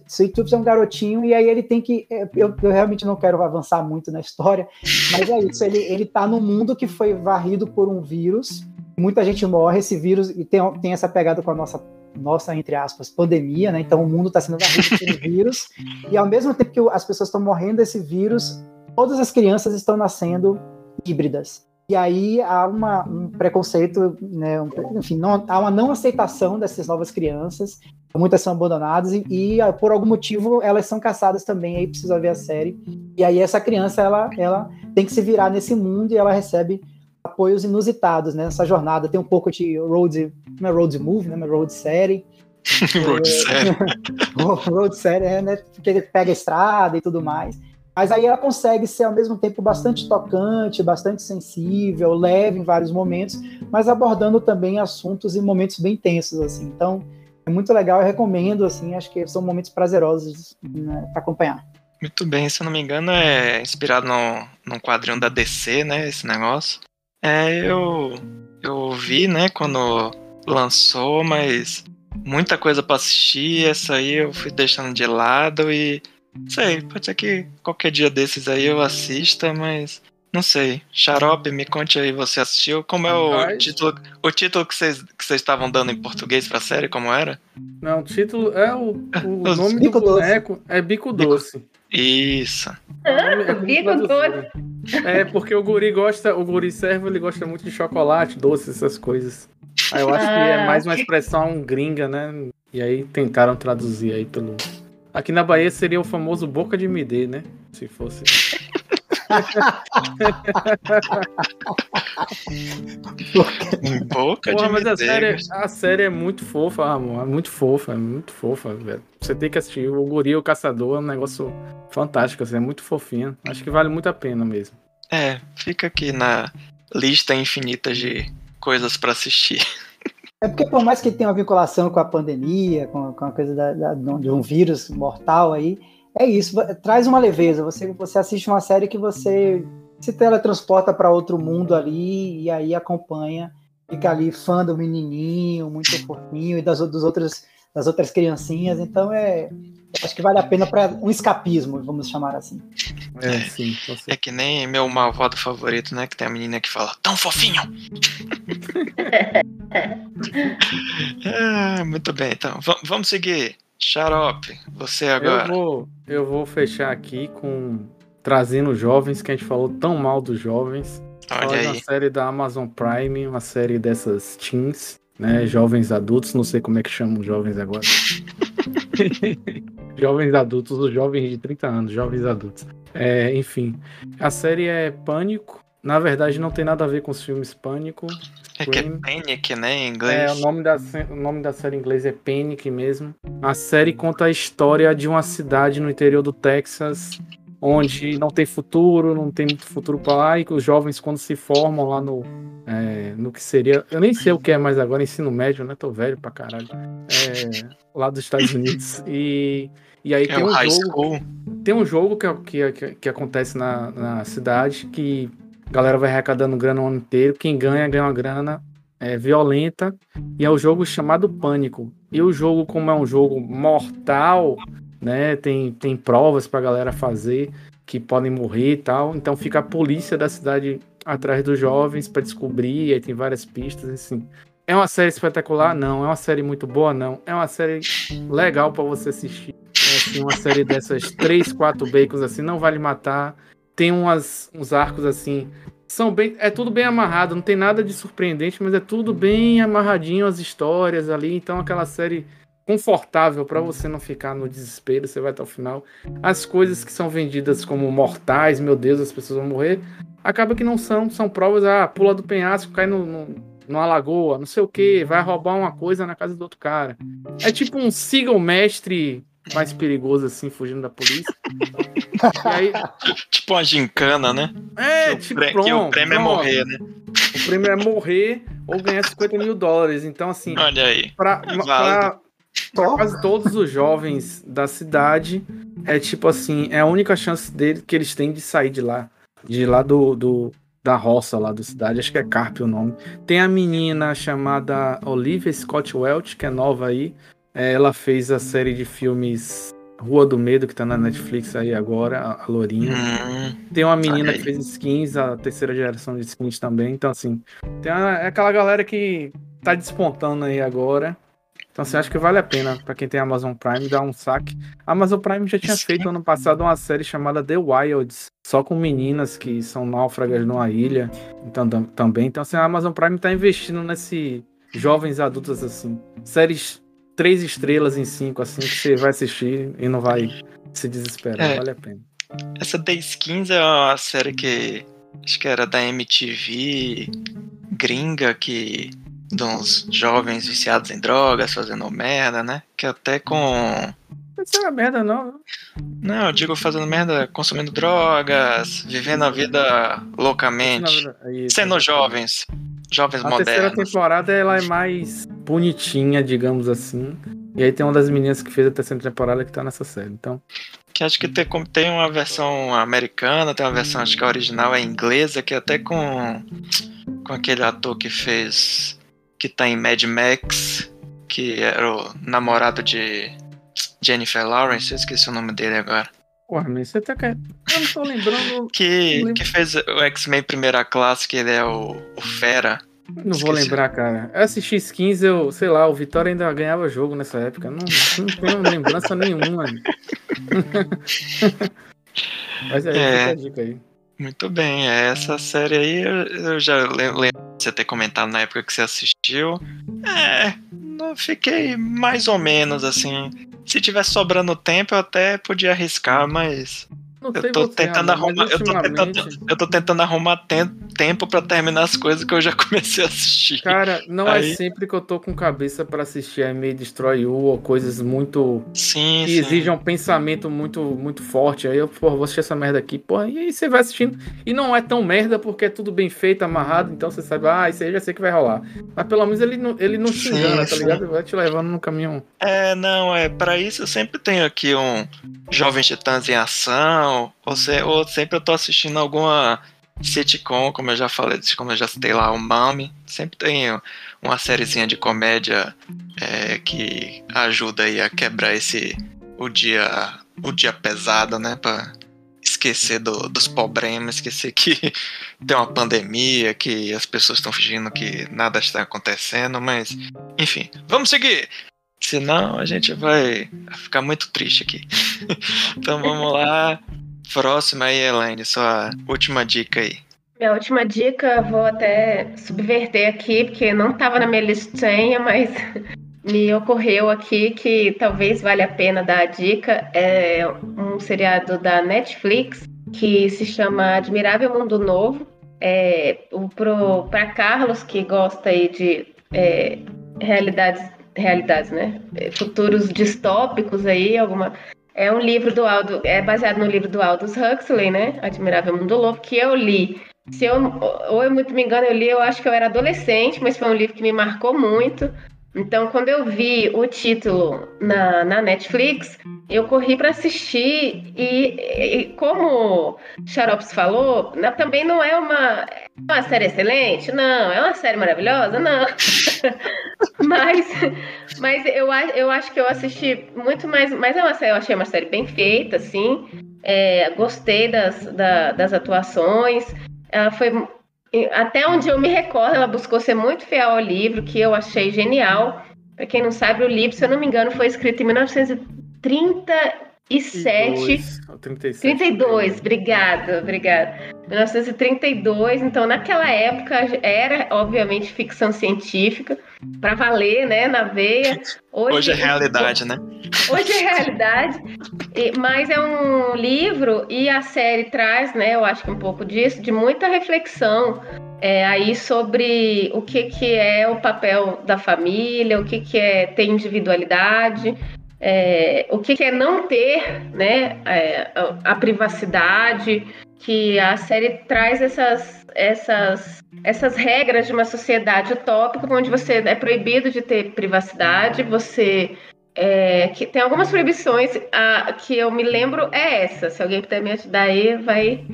Sweet é um garotinho e aí ele tem que. É, eu, eu, realmente não quero avançar muito na história, mas é isso. Ele, ele tá num mundo que foi varrido por um vírus muita gente morre, esse vírus, e tem, tem essa pegada com a nossa, nossa, entre aspas, pandemia, né? Então o mundo está sendo varrido pelo vírus, e ao mesmo tempo que as pessoas estão morrendo desse vírus, todas as crianças estão nascendo híbridas. E aí há uma, um preconceito, né, um, enfim, não, há uma não aceitação dessas novas crianças, muitas são abandonadas e, e, por algum motivo elas são caçadas também, aí precisa ver a série. E aí essa criança, ela, ela tem que se virar nesse mundo e ela recebe apoios inusitados né, nessa jornada. Tem um pouco de road, não é road movie, né, mas road série. road série. road série, é, né, porque ele pega a estrada e tudo mais. Mas aí ela consegue ser ao mesmo tempo bastante tocante, bastante sensível, leve em vários momentos, mas abordando também assuntos e momentos bem tensos assim. Então, é muito legal, eu recomendo assim, acho que são momentos prazerosos né, para acompanhar. Muito bem, se eu não me engano, é inspirado no, num quadrinho da DC, né, esse negócio. É, eu eu vi, né, quando lançou, mas muita coisa para assistir, essa aí eu fui deixando de lado e Sei, pode ser que qualquer dia desses aí eu assista, mas não sei. Xarope, me conte aí, você assistiu? Como é o título, o título que vocês que vocês estavam dando em português pra série, como era? Não, o título é o, o nome do boneco doce. é Bico Doce. Isso. É Bico Doce. É, porque o guri gosta, o guri servo, ele gosta muito de chocolate, doce, essas coisas. Aí eu acho que é ah. mais uma expressão gringa, né? E aí tentaram traduzir aí pelo Aqui na Bahia seria o famoso boca de MD, né? Se fosse. boca Porra, de mas a série, a série é muito fofa, amor. É muito fofa, é muito fofa, velho. Você tem que assistir. O Guri o Caçador é um negócio fantástico, assim, é muito fofinho. Acho que vale muito a pena mesmo. É, fica aqui na lista infinita de coisas para assistir. É porque por mais que tenha uma vinculação com a pandemia, com, com a coisa da, da, de um vírus mortal aí, é isso, traz uma leveza. Você, você assiste uma série que você se teletransporta para outro mundo ali e aí acompanha, fica ali fã do menininho, muito fofinho e das, dos outros, das outras criancinhas. Então é, acho que vale a pena para um escapismo, vamos chamar assim. É, sim, é que nem meu malvado favorito, né? Que tem a menina que fala, tão fofinho! é, muito bem, então. V vamos seguir. Xarope, você agora. Eu vou, eu vou fechar aqui com trazendo jovens, que a gente falou tão mal dos jovens. Olha aí. uma série da Amazon Prime, uma série dessas teens, né? Jovens adultos, não sei como é que chamam jovens agora. jovens adultos, os jovens de 30 anos, jovens adultos. É, enfim, a série é Pânico. Na verdade, não tem nada a ver com os filmes Pânico. É que é Panic, né, em inglês. É, o nome, da, o nome da série em inglês é Panic mesmo. A série conta a história de uma cidade no interior do Texas, onde não tem futuro, não tem muito futuro para lá, e que os jovens, quando se formam lá no, é, no que seria. Eu nem sei o que é mais agora, ensino médio, né? Tô velho pra caralho. É, lá dos Estados Unidos. E, e aí é tem um jogo. School. Tem um jogo que, que, que acontece na, na cidade que a galera vai arrecadando grana o ano inteiro. Quem ganha, ganha uma grana é, violenta. E é o um jogo chamado Pânico. E o jogo, como é um jogo mortal, né? Tem, tem provas pra galera fazer que podem morrer e tal. Então fica a polícia da cidade atrás dos jovens para descobrir. Aí tem várias pistas, assim. É uma série espetacular? Não. É uma série muito boa? Não. É uma série legal para você assistir. Assim, uma série dessas três, quatro bacons assim, não vale matar tem umas, uns arcos assim. São bem. É tudo bem amarrado, não tem nada de surpreendente, mas é tudo bem amarradinho as histórias ali. Então, aquela série confortável para você não ficar no desespero, você vai até o final. As coisas que são vendidas como mortais, meu Deus, as pessoas vão morrer, acaba que não são, são provas, ah, pula do penhasco, cai no, no, numa lagoa, não sei o que, vai roubar uma coisa na casa do outro cara. É tipo um siga o mestre mais perigoso, assim, fugindo da polícia. aí... Tipo uma gincana, né? É, que tipo, o, pronto, que o prêmio pronto. é morrer, né? O prêmio é morrer ou ganhar 50 mil dólares. Então, assim, Olha aí. Pra, é pra, pra quase todos os jovens da cidade, é tipo assim, é a única chance dele que eles têm de sair de lá. De lá do, do da roça lá da cidade, acho que é Carpe o nome. Tem a menina chamada Olivia Scott Welch, que é nova aí, é, ela fez a série de filmes Rua do Medo, que tá na Netflix aí agora, a, Lourinha. Hum, Tem uma menina que fez skins, a terceira geração de skins também. Então, assim, tem uma- é aquela galera que tá despontando aí agora. Então, assim, acho que vale a pena pra quem tem Amazon Prime dar um saque. A Amazon Prime já tinha feito ano passado uma série chamada The Wilds, só com meninas que são náufragas numa ilha. Então, tam- também. Então, assim, a Amazon Prime tá investindo nesse jovens adultos, assim. Séries três estrelas em cinco, assim, que você vai assistir e não vai se desesperar. É. Vale a pena. Essa The Skins é uma série que acho que era da MTV gringa que de uns jovens viciados em drogas fazendo merda, né? Que até com Não sei a merda, não. não, eu digo fazendo merda, consumindo drogas, vivendo a vida loucamente, é isso, sendo jovens, jovens A terceira modernos. temporada ela é mais bonitinha, digamos assim. E aí tem uma das meninas que fez a terceira temporada que tá nessa série. Então, Que acho que tem, tem uma versão americana, tem uma versão acho que a original é inglesa, que é até com com aquele ator que fez que tá em Mad Max, que era o namorado de Jennifer Lawrence, eu esqueci o nome dele agora. porra, mas você tá querendo. Eu não tô lembrando. Que, Lembra- que fez o X-Men Primeira Classe, que ele é o, o Fera. Não vou lembrar, cara. Eu assisti skins, eu, sei lá, o Vitória ainda ganhava jogo nessa época. Não, não tenho lembrança nenhuma. Mas é, É. a dica aí. Muito bem, é essa série aí eu, eu já le- lembro de você ter comentado na época que você assistiu. É, não fiquei mais ou menos assim. Se tivesse sobrando tempo, eu até podia arriscar, mas Não eu tô você, tentando Ramon, arrumar. Eu tô tentando, eu tô tentando arrumar tem- tempo pra terminar as coisas que eu já comecei a assistir. Cara, não Aí- é sempre que eu tô com cabeça pra assistir May Destroy You ou coisas muito Sim, que sim. exijam um pensamento muito, muito forte. Aí eu, porra, vou assistir essa merda aqui, porra, e aí você vai assistindo. E não é tão merda porque é tudo bem feito, amarrado, então você sabe, ah, isso aí já sei que vai rolar. Mas pelo menos ele não, ele não te engana, tá ligado? Ele vai te levando no caminho. É, não, é para isso eu sempre tenho aqui um Jovens Titãs em Ação, ou, ou sempre eu tô assistindo alguma sitcom, como eu já falei, como eu já citei lá, o Mami. Sempre tenho uma sériezinha de comédia é, que ajuda aí a quebrar esse o dia o dia pesado, né, Pra esquecer do- dos problemas, esquecer que tem uma pandemia, que as pessoas estão fingindo que nada está acontecendo, mas enfim, vamos seguir. Senão a gente vai ficar muito triste aqui. então vamos lá. Próxima aí, Elaine, sua última dica aí. Minha última dica, vou até subverter aqui, porque não estava na minha listinha, mas me ocorreu aqui que talvez valha a pena dar a dica. É um seriado da Netflix que se chama Admirável Mundo Novo. É, para Carlos, que gosta aí de é, realidades, realidades, né? Futuros distópicos aí, alguma é um livro do Aldo, é baseado no livro do Aldous Huxley, né? Admirável Mundo Louco, que eu li. Se eu, ou eu muito me engano, eu li, eu acho que eu era adolescente, mas foi um livro que me marcou muito. Então, quando eu vi o título na, na Netflix, eu corri para assistir e, e como Xarops falou, na- também não é uma, é uma série excelente, não, é uma série maravilhosa, não. mas mas eu, eu acho que eu assisti muito mais. Mas é uma série, eu achei uma série bem feita, assim. É, gostei das, da- das atuações. Ela foi. Até onde eu me recordo, ela buscou ser muito fiel ao livro, que eu achei genial. Para quem não sabe, o livro, se eu não me engano, foi escrito em 1937. Ou 37. 32, obrigada, obrigada. 1932, então naquela época era obviamente ficção científica, para valer, né, na veia. Hoje é realidade, né? Hoje é realidade, e- mas é um livro e a série traz, né, eu acho que um pouco disso, de muita reflexão é, aí sobre o que, que é o papel da família, o que, que é ter individualidade, é, o que, é não ter né, é, a, a privacidade, que a série traz essas, essas, essas regras de uma sociedade utópica onde você é proibido de ter privacidade, você é, que tem algumas proibições a, que eu me lembro é essa. Se alguém puder me ajudar aí, vai,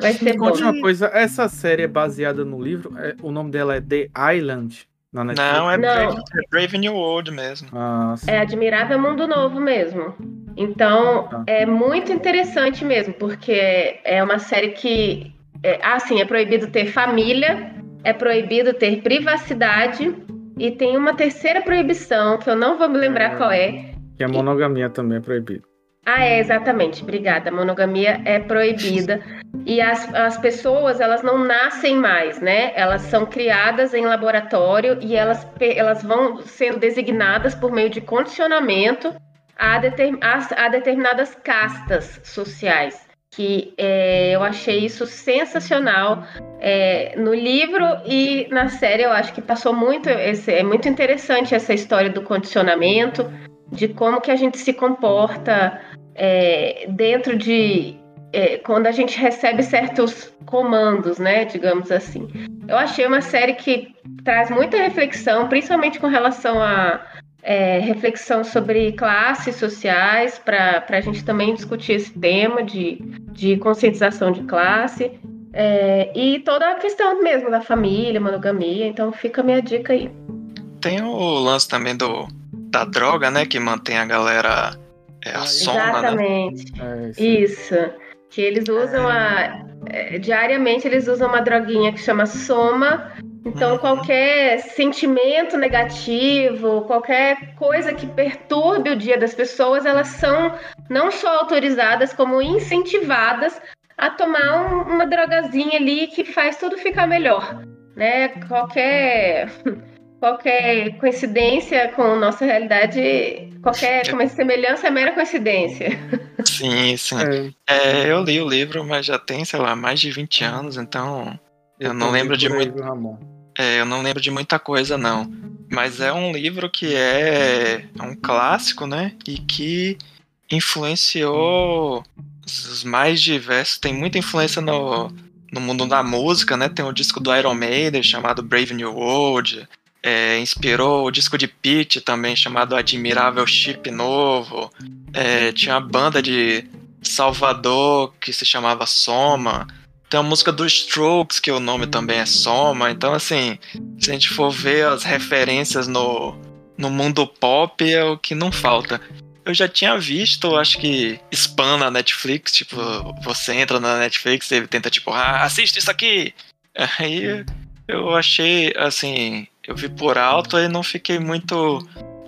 vai ser Me bom. conte uma coisa, essa série é baseada no livro? É- o nome dela é The Island? Netflix? Não, é Não. Brave, é Brave New World mesmo. Ah, sim. É Admirável Mundo Novo mesmo. Então, Tá. é muito interessante mesmo, porque é uma série que, é, assim, é proibido ter família, é proibido ter privacidade, e tem uma terceira proibição, que eu não vou me lembrar qual é. Que a monogamia também é proibida. Ah, é, exatamente, obrigada. A monogamia é proibida. E as, as pessoas, elas não nascem mais, né? Elas são criadas em laboratório e elas, elas vão sendo designadas por meio de condicionamento a, determ- a- a determinadas castas sociais. Que é, eu achei isso sensacional é, no livro e na série. Eu acho que passou muito. Esse, é muito interessante essa história do condicionamento, de como que a gente se comporta é, dentro de é, quando a gente recebe certos comandos, né, digamos assim. Eu achei uma série que traz muita reflexão, principalmente com relação a é, reflexão sobre classes sociais, para a gente também discutir esse tema de, de conscientização de classe. é, e toda a questão mesmo da família, monogamia, então fica a minha dica aí. Tem o lance também do da droga, né? Que mantém a galera é, a soma, né? Exatamente. É, isso aí. Isso. Que eles usam a. é, Diariamente eles usam uma droguinha que chama soma. Então, Uhum. qualquer sentimento negativo, qualquer coisa que perturbe o dia das pessoas, elas são não só autorizadas, como incentivadas a tomar um- uma drogazinha ali que faz tudo ficar melhor. Né? Qualquer, qualquer coincidência com nossa realidade, qualquer como é, semelhança é mera coincidência. Sim, sim. É, É, eu li o livro, mas já tem, sei lá, mais de 20 anos, então Eu não também lembro de muito- é, eu não lembro de muita coisa, não. Mas é um livro que é, é um clássico, né? E que influenciou os mais diversos. Tem muita influência no, no mundo da música, né? Tem o disco do Iron Maiden chamado Brave New World. É, inspirou o disco de Pete também chamado Admirável Chip Novo. É, tinha uma banda de Salvador que se chamava Soma. Tem a música dos Strokes, que o nome também é Soma. Então, assim, se a gente for ver as referências no, no mundo pop, é o que não falta. Eu já tinha visto, acho que spam na Netflix, tipo, você entra na Netflix e tenta, tipo, ah, assiste isso aqui! Aí eu achei, assim, eu vi por alto e não fiquei muito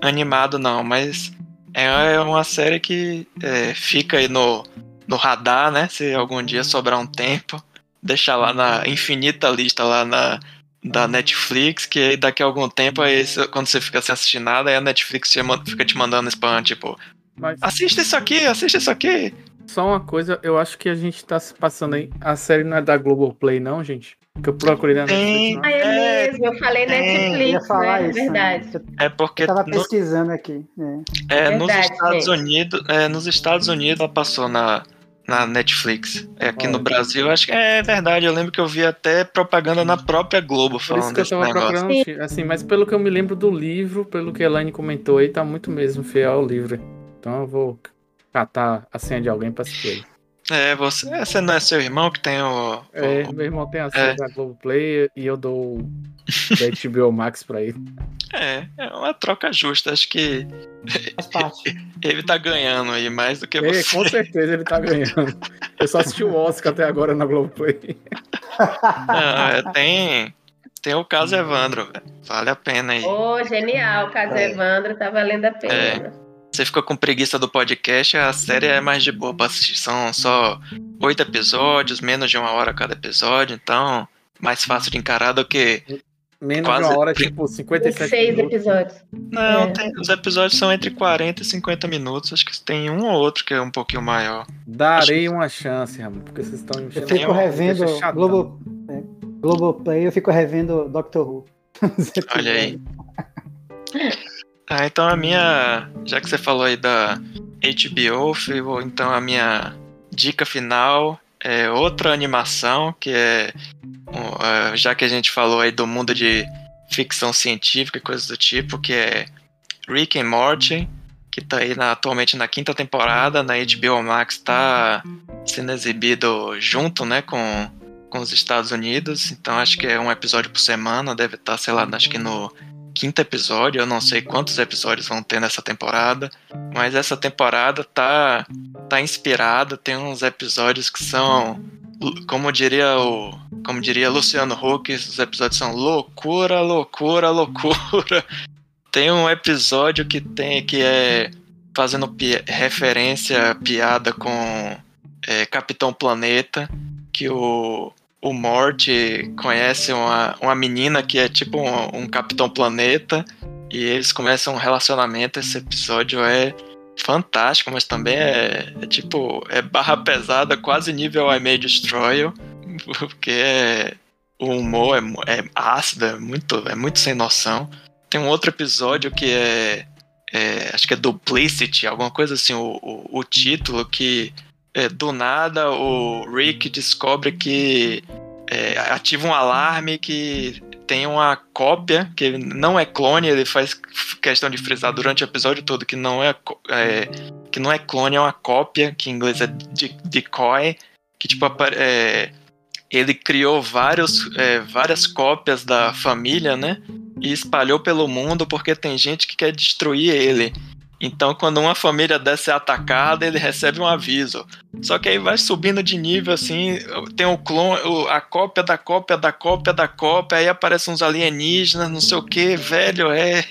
animado, não, mas é uma série que é, fica aí no, no radar, né? Se algum dia sobrar um tempo, deixa lá na infinita lista lá na da Netflix, que aí daqui a algum tempo, aí, quando você fica sem assistir nada, aí a Netflix te man- fica te mandando spam, tipo, Mas assista isso aqui, assista isso aqui. só uma coisa, eu acho que a gente tá se passando aí. A série não é da Globoplay, não, gente? Que eu procurei na Tem. Netflix. Ah, é, É, mesmo, eu falei tem. Eu ia Netflix, falar né? isso. Verdade. né? É porque Eu tava no- pesquisando aqui. é. é, nos Verdade, Estados gente. Unidos, é, nos Estados Unidos ela passou na, na Netflix. É, aqui no Olha. Brasil, acho que é verdade. Eu lembro que eu vi até propaganda na própria Globo Por isso falando que eu tava negócio. procurando, assim, mas pelo que eu me lembro do livro, pelo que a Elaine comentou aí, tá muito mesmo fiel ao livro. Então eu vou catar a senha de alguém pra assistir. É, você, é, você não é seu irmão que tem o. É, o- meu irmão tem a senha da Globoplay e eu dou o da HBO Max pra ele. é, é uma troca justa. Acho que Faz parte. ele tá ganhando aí mais do que É, você. com certeza ele tá ganhando. Eu só assisti o Oscar até agora na Globoplay. Não, é, tem, tem o caso Evandro, velho. Vale a pena aí. Ô, genial, Caso É. Evandro, tá valendo a pena. Você ficou com preguiça do podcast, a série é mais de boa pra assistir. São só oito episódios, menos de uma hora cada episódio, então mais fácil de encarar do que. Menos Quase- de uma hora, tipo, 57 Seis minutos. episódios. Não, É. tem- os episódios são entre 40 e 50 minutos. Acho que tem um ou outro que é um pouquinho maior. Darei uma chance, Ramon, porque vocês estão Eu enchendo fico revendo. Globo, é, Globoplay, eu fico revendo Doctor Who. Olha aí. Ah, então a minha. Já que você falou aí da HBO, então a minha dica final é outra animação, que é. é, Já que a gente falou aí do mundo de ficção científica e coisas do tipo, que é Rick and Morty, que tá aí na- atualmente na quinta temporada, na HBO Max tá sendo exibido junto, né, com, com os Estados Unidos, então acho que é um episódio por semana, deve estar, sei lá, acho que no quinto episódio, eu não sei quantos episódios vão ter nessa temporada, mas essa temporada tá, tá inspirada, tem uns episódios que são, como diria o, como diria Luciano Huck, os episódios são loucura, loucura, loucura. Tem um episódio que tem que é fazendo pi referência, piada com é, Capitão Planeta, que o o Morty conhece uma, uma menina que é tipo um, um Capitão Planeta e eles começam um relacionamento. Esse episódio é fantástico, mas também é, é tipo é barra pesada, quase nível I May Destroy porque é, o humor é, é ácido, é muito, é muito sem noção. Tem um outro episódio que é, é acho que é Duplicity, alguma coisa assim, o, o, o título que é, do nada o Rick descobre que é, ativa um alarme que tem uma cópia, que não é clone, ele faz questão de frisar durante o episódio todo que não é, é que não é clone, é uma cópia, que em inglês é decoy, que tipo é, ele criou vários, é, várias cópias da família, né? E espalhou pelo mundo porque tem gente que quer destruir ele. Então, quando uma família dessa é atacada, ele recebe um aviso. Só que aí vai subindo de nível, assim, tem o clone, a cópia da cópia da cópia da cópia, aí aparecem uns alienígenas, não sei o que, velho, é,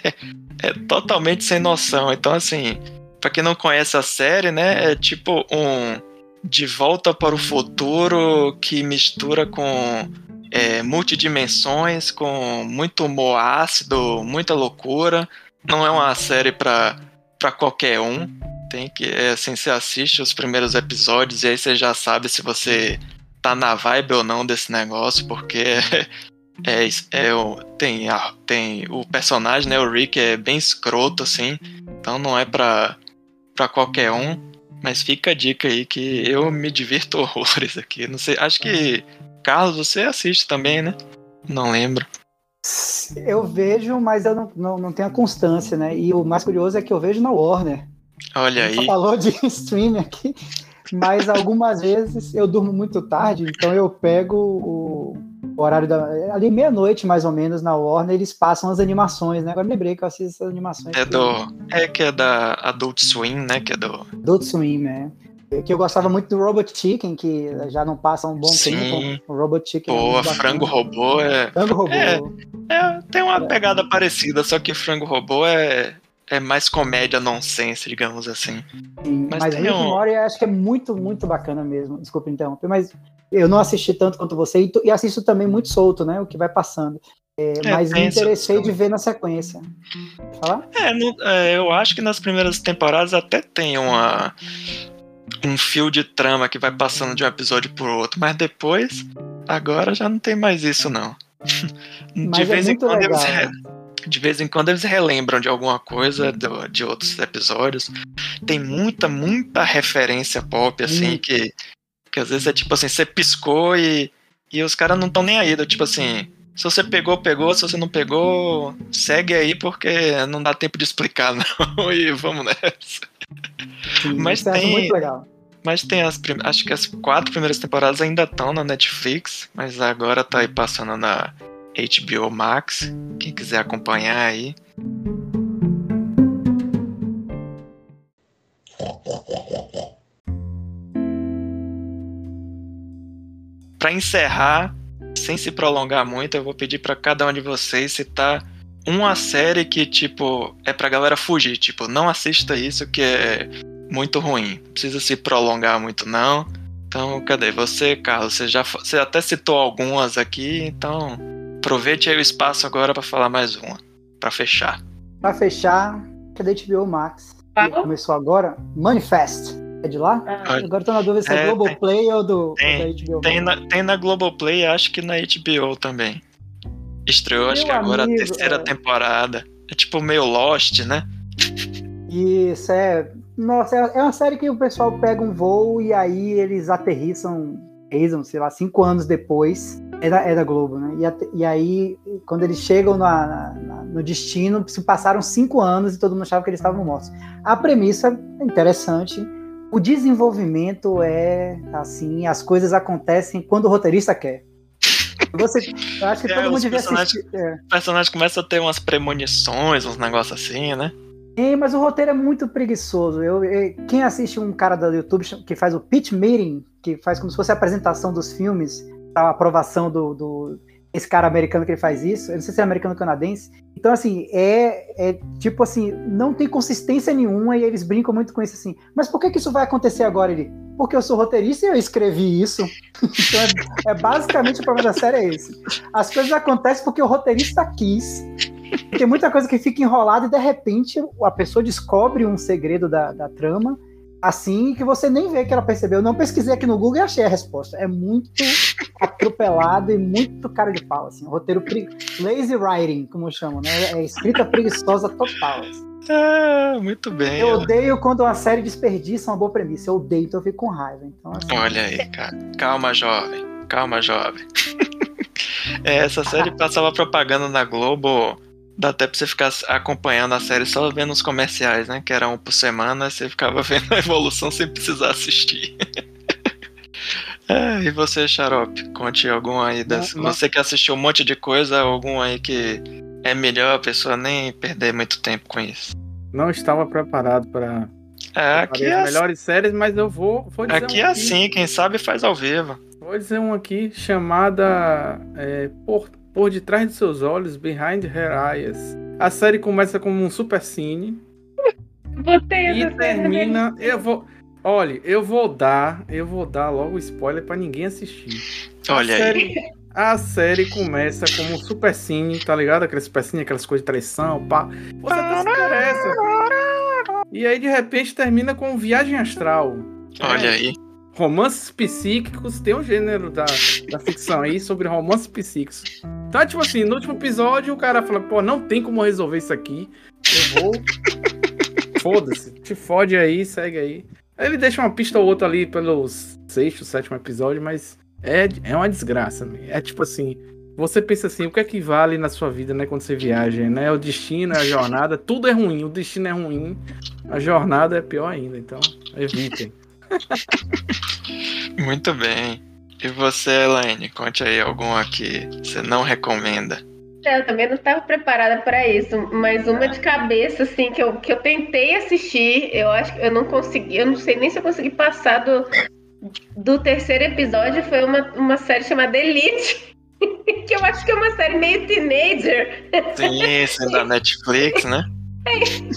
é totalmente sem noção. Então, assim, pra quem não conhece a série, né, é tipo um De Volta para o Futuro que mistura com é, multidimensões, com muito humor ácido, muita loucura. Não é uma série pra para qualquer um. Tem que, é, assim, você assiste os primeiros episódios e aí você já sabe se você tá na vibe ou não desse negócio, porque é, é, o, tem, tem o personagem, né, o Rick é bem escroto, assim, então não é pra, pra qualquer um, mas fica a dica aí que eu me divirto horrores aqui, não sei, acho que, Carlos, você assiste também, né? Não lembro. Eu vejo, mas eu não, não, não tenho a constância, né? E o mais curioso é que eu vejo na Warner. Olha aí. falou de streaming aqui, mas algumas vezes eu durmo muito tarde, então eu pego o, horário da. Ali meia-noite, mais ou menos, na Warner, eles passam as animações, né? Agora lembrei que eu assisto essas animações. É do. É que é da Adult Swim, né? Que é do. Adult Swim, né? que eu gostava muito do Robot Chicken, que já não passa um bom Sim. tempo. O Robot Chicken. Pô, é frango robô é. Frango robô. É, é, tem uma é. pegada parecida, só que frango robô é, é mais comédia nonsense, digamos assim. Sim, mas mas Rick um... Mori acho que é muito, muito bacana mesmo. Desculpa interromper, mas eu não assisti tanto quanto você e, e assisto também muito solto, né? O que vai passando. É, é, mas me interessei de ver na sequência. Falar? É, no, é, eu acho que nas primeiras temporadas até tem uma um fio de trama que vai passando de um episódio por outro, mas depois, agora já não tem mais isso não. de é vez em quando legal. eles de vez em quando eles relembram de alguma coisa do, de outros episódios. Tem muita, muita referência pop, assim, hum. que, que às vezes é tipo assim, você piscou e, e os caras não estão nem aí, do, tipo assim, se você pegou, pegou, se você não pegou, segue aí porque não dá tempo de explicar, não, e vamos nessa. Sim, Mas tem. Muito legal. Mas tem as acho que as quatro primeiras temporadas ainda estão na Netflix, mas agora tá aí passando na HBO Max. Quem quiser acompanhar aí. Para encerrar, sem se prolongar muito, eu vou pedir para cada um de vocês citar uma série que, tipo, é pra galera fugir. Tipo, não assista isso que é muito ruim. Não precisa se prolongar muito, não. Então, cadê você, Carlos? Você já você até citou algumas aqui, então aproveite aí o espaço agora para falar mais uma, para fechar. Para fechar, cadê HBO Max? Ah. Começou agora, Manifest. É de lá? Ah. Agora tô na dúvida se é, é Globoplay ou do, tem, da HBO. Tem na, tem na Globoplay, acho que na HBO também. Estreou, Meu acho que agora amigo, a terceira é... temporada. É tipo meio Lost, né? Isso, é. Nossa, é uma série que o pessoal pega um voo e aí eles aterrissam, aterrissam sei lá, cinco anos depois. É da, é da Globo, né? E, e aí, quando eles chegam na, na, no destino, se passaram cinco anos e todo mundo achava que eles estavam mortos. A premissa é interessante. O desenvolvimento é assim, as coisas acontecem quando o roteirista quer. Você, eu acho que É, todo mundo devia assistir. é. O personagem começa a ter umas premonições, uns negócios assim, né? Sim, mas o roteiro é muito preguiçoso. Eu, eu- quem assiste um cara do YouTube que faz o pitch meeting, que faz como se fosse a apresentação dos filmes para aprovação do, do- esse cara americano que ele faz isso. Eu não sei se é americano ou canadense. Então, assim, é, é tipo assim, não tem consistência nenhuma e eles brincam muito com isso assim. Mas por que, que isso vai acontecer agora? Ele, porque eu sou roteirista e eu escrevi isso. Então, é, é basicamente o problema da série é esse. As coisas acontecem porque o roteirista quis. Tem muita coisa que fica enrolada e de repente a pessoa descobre um segredo da, da trama assim que você nem vê que ela percebeu. Eu não pesquisei aqui no Google e achei a resposta. É muito atropelado e muito cara de pau, assim. Roteiro pre... lazy writing, como chamam, né? É escrita preguiçosa total. assim. É, muito bem. Eu odeio quando uma série desperdiça uma boa premissa. Eu odeio, então eu fico com raiva. Então, assim, Olha aí, cara. Calma, jovem. Calma, jovem. É, essa série passava propaganda na Globo. Dá até pra você ficar acompanhando a série só vendo os comerciais, né? Que era um por semana, você ficava vendo a evolução sem precisar assistir. É, e você, Xarope? Conte algum aí das. Não, não. Você que assistiu um monte de coisa, algum aí que é melhor a pessoa nem perder muito tempo com isso. Não estava preparado para É, aqui as é, melhores séries, mas eu vou, vou dizer aqui um é assim, quem sabe faz ao vivo. Vou dizer um aqui chamada é, por, por Detrás de Seus Olhos, Behind Her Eyes. A série começa como um super cine Botei e termina. Eu vou. Olha, eu vou dar, eu vou dar logo spoiler pra ninguém assistir. Olha a aí. série, A série começa como um super cine, tá ligado? Aqueles super cine, aquelas coisas de traição, pá. Você até se interessa. E aí de repente termina com Viagem Astral. Olha É, aí. Romances psíquicos, tem um gênero da, da ficção aí sobre romances psíquicos. É tipo assim, no último episódio o cara fala, pô, não tem como resolver isso aqui. Eu vou. Foda-se. Te fode aí, segue aí. Aí ele deixa uma pista ou outra ali pelos sexto, sétimo episódio, mas é, é uma desgraça. né? É tipo assim. Você pensa assim, o que é que vale na sua vida, né, quando você viaja, né? O destino, a jornada, tudo é ruim. O destino é ruim, a jornada é pior ainda. Então, evitem. Muito bem. E você, Elaine, conte aí algum aqui que você não recomenda. É, Eu também não estava preparada para isso, mas uma de cabeça, assim, que eu, que eu tentei assistir, eu acho que eu não consegui, eu não sei nem se eu consegui passar do, do terceiro episódio, foi uma, uma série chamada Elite, que eu acho que é uma série meio teenager, Sim, esse da Netflix, né?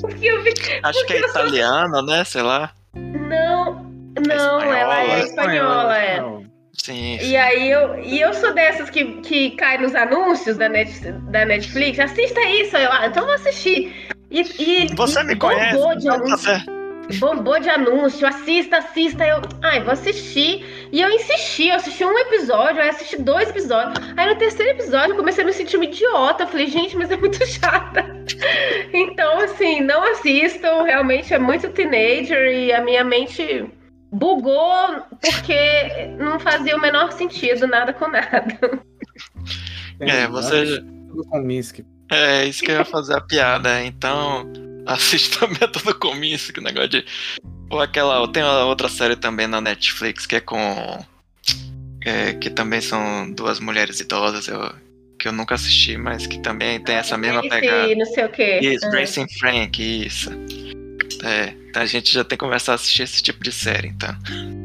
porque eu vi, Acho que é italiano, né? Sei lá. não, não, ela é espanhola, é. Sim. E aí eu, e eu sou dessas que, que cai nos anúncios da, Net, da Netflix, assista isso, eu, ah, então eu vou assistir. E, e, Você e me conhece? bombou de anúncio. bombou de anúncio, assista, assista. Eu, ai, vou assistir. E eu insisti, eu assisti um episódio, aí assisti dois episódios. Aí no terceiro episódio eu comecei a me sentir uma idiota. Eu falei, gente, mas é muito chata. Então, assim, não assistam, realmente é muito teenager e a minha mente bugou porque não fazia o menor sentido nada com nada. É, você. Com Minsk. É isso que eu ia fazer a piada. Então, assista Método Kominsky, o negócio de. Ou aquela. Tem uma outra série também na Netflix que é com. é, que também são duas mulheres idosas, eu, que eu nunca assisti, mas que também tem essa mesma pegada. não sei o quê. Isso. Grace and Frank, isso. É, a gente já tem que começar a assistir esse tipo de série, então.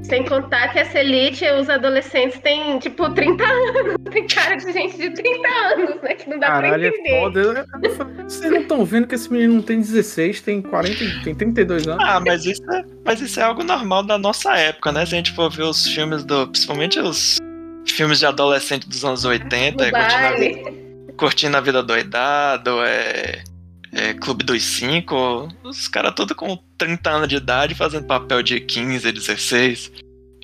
Sem contar que essa elite, os adolescentes têm, tipo, 30 anos. Tem cara de gente de 30 anos, né? Que não dá Caralho, pra é entender. foda. Eu falei, Vocês não estão vendo que esse menino não tem 16, tem 40, e- tem 32 anos. Ah, mas isso, é, mas isso é algo normal da nossa época, né? Se a gente for ver os filmes do. Principalmente os filmes de adolescente dos anos 80, No é, curtindo, a, vida- curtindo a vida doidado, é, é Clube dos Cinco, os caras todos com 30 anos de idade fazendo papel de 15, 16.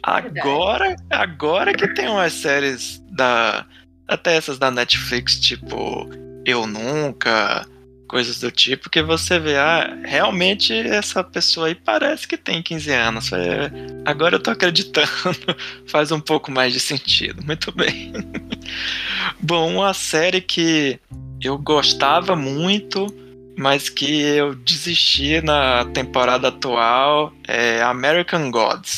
Agora, agora que tem umas séries da. Até essas da Netflix, tipo Eu Nunca, coisas do tipo, que você vê, ah, realmente essa pessoa aí parece que tem 15 anos. É, agora eu tô acreditando, faz um pouco mais de sentido. Muito bem. Bom, uma série que eu gostava muito, mas que eu desisti na temporada atual é American Gods.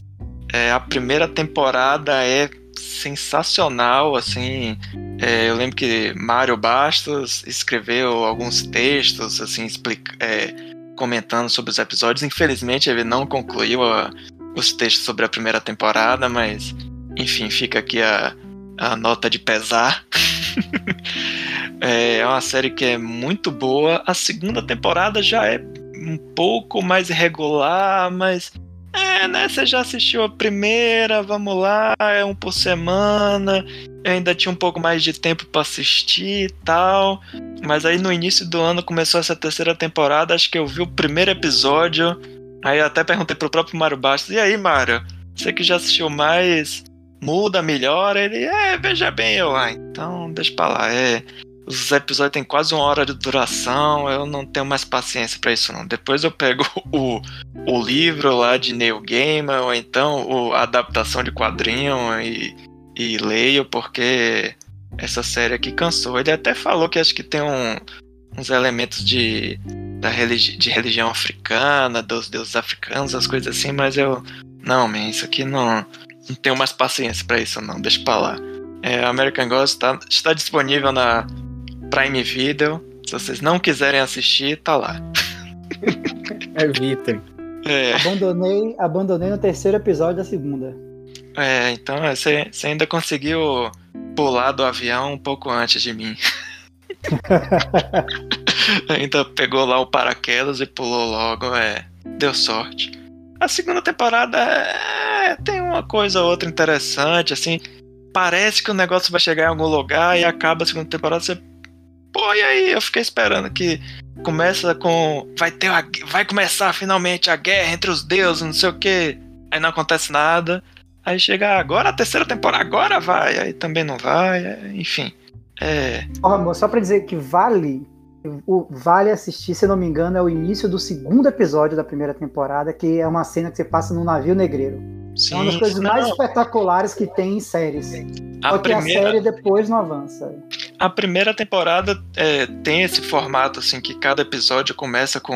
É, a primeira temporada é sensacional, assim. É, eu lembro que Mário Bastos escreveu alguns textos, assim, explica, é, comentando sobre os episódios. Infelizmente, ele não concluiu a, os textos sobre a primeira temporada, mas, enfim, fica aqui a, a nota de pesar. é uma série que é muito boa. A segunda temporada já é um pouco mais irregular, mas é, né? Você já assistiu a primeira, vamos lá, é um por semana. Eu ainda tinha um pouco mais de tempo para assistir e tal. Mas aí no início do ano começou essa terceira temporada, acho que eu vi o primeiro episódio. Aí até perguntei pro próprio Mário Bastos: "E aí, Mário, você que já assistiu mais, muda, melhora?" Ele: "É, veja bem, eu, ah, então deixa pra lá. É, os episódios têm quase uma hora de duração, eu não tenho mais paciência para isso não. Depois eu pego o, o livro lá de Neil Gaiman, ou então o, a adaptação de quadrinho e, e leio, porque essa série aqui cansou. Ele até falou que acho que tem um, uns elementos de, da religi de religião africana, dos deuses africanos, as coisas assim, mas eu. Não, man, isso aqui não. Não tenho mais paciência para isso, não. Deixa pra lá. É, American Ghost tá, está disponível na Prime Video. Se vocês não quiserem assistir, tá lá. Evitem. É, Abandonei, abandonei no terceiro episódio da segunda. é então é, você, você ainda conseguiu pular do avião um pouco antes de mim. ainda pegou lá o paraquedas e pulou logo, é. Deu sorte. A segunda temporada é, tem uma coisa ou outra interessante, assim. Parece que o negócio vai chegar em algum lugar e acaba a segunda temporada, você Pô, e aí? Eu fiquei esperando que começa com. Vai ter uma- Vai começar finalmente a guerra entre os deuses, não sei o quê. Aí não acontece nada. Aí chega agora a terceira temporada, agora vai. Aí também não vai. é, Enfim. É. Ó, amor, só pra dizer que vale. O, vale assistir, se eu não me engano, é o início do segundo episódio da primeira temporada, que é uma cena que você passa num navio negreiro. Sim, é uma das coisas mais não, espetaculares que tem em séries. a Só que a primeira, série depois não avança. A primeira temporada é, tem esse formato assim que cada episódio começa com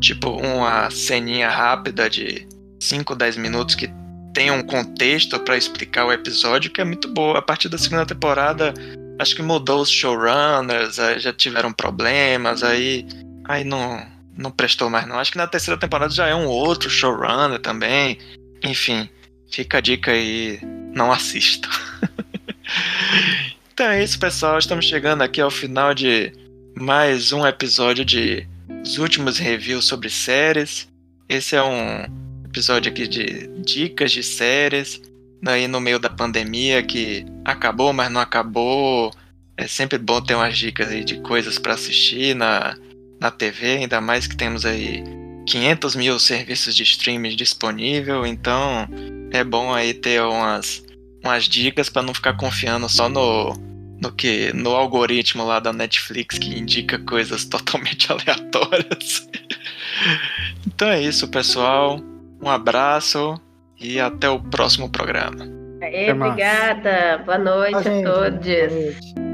tipo uma ceninha rápida de 5, 10 minutos que tem um contexto pra explicar o episódio que é muito boa. A partir da segunda temporada, acho que mudou os showrunners, aí já tiveram problemas, aí aí não não prestou mais não. Acho que na terceira temporada já é um outro showrunner também. Enfim, fica a dica aí, não assista. Então é isso, pessoal. Estamos chegando aqui ao final de mais um episódio de os últimos reviews sobre séries. Esse é um episódio aqui de dicas de séries. Aí no meio da pandemia que acabou, mas não acabou. É sempre bom ter umas dicas aí de coisas para assistir na, na TV, ainda mais que temos aí 500 mil serviços de streaming disponível. Então é bom aí ter umas umas dicas para não ficar confiando só no no que no algoritmo lá da Netflix que indica coisas totalmente aleatórias. então é isso, pessoal. Um abraço e até o próximo programa. Aê, obrigada. Boa noite a gente. todos.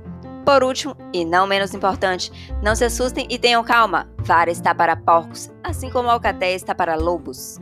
Por último, e não menos importante, não se assustem e tenham calma. Vara está para porcos, assim como a alcatéia está para lobos.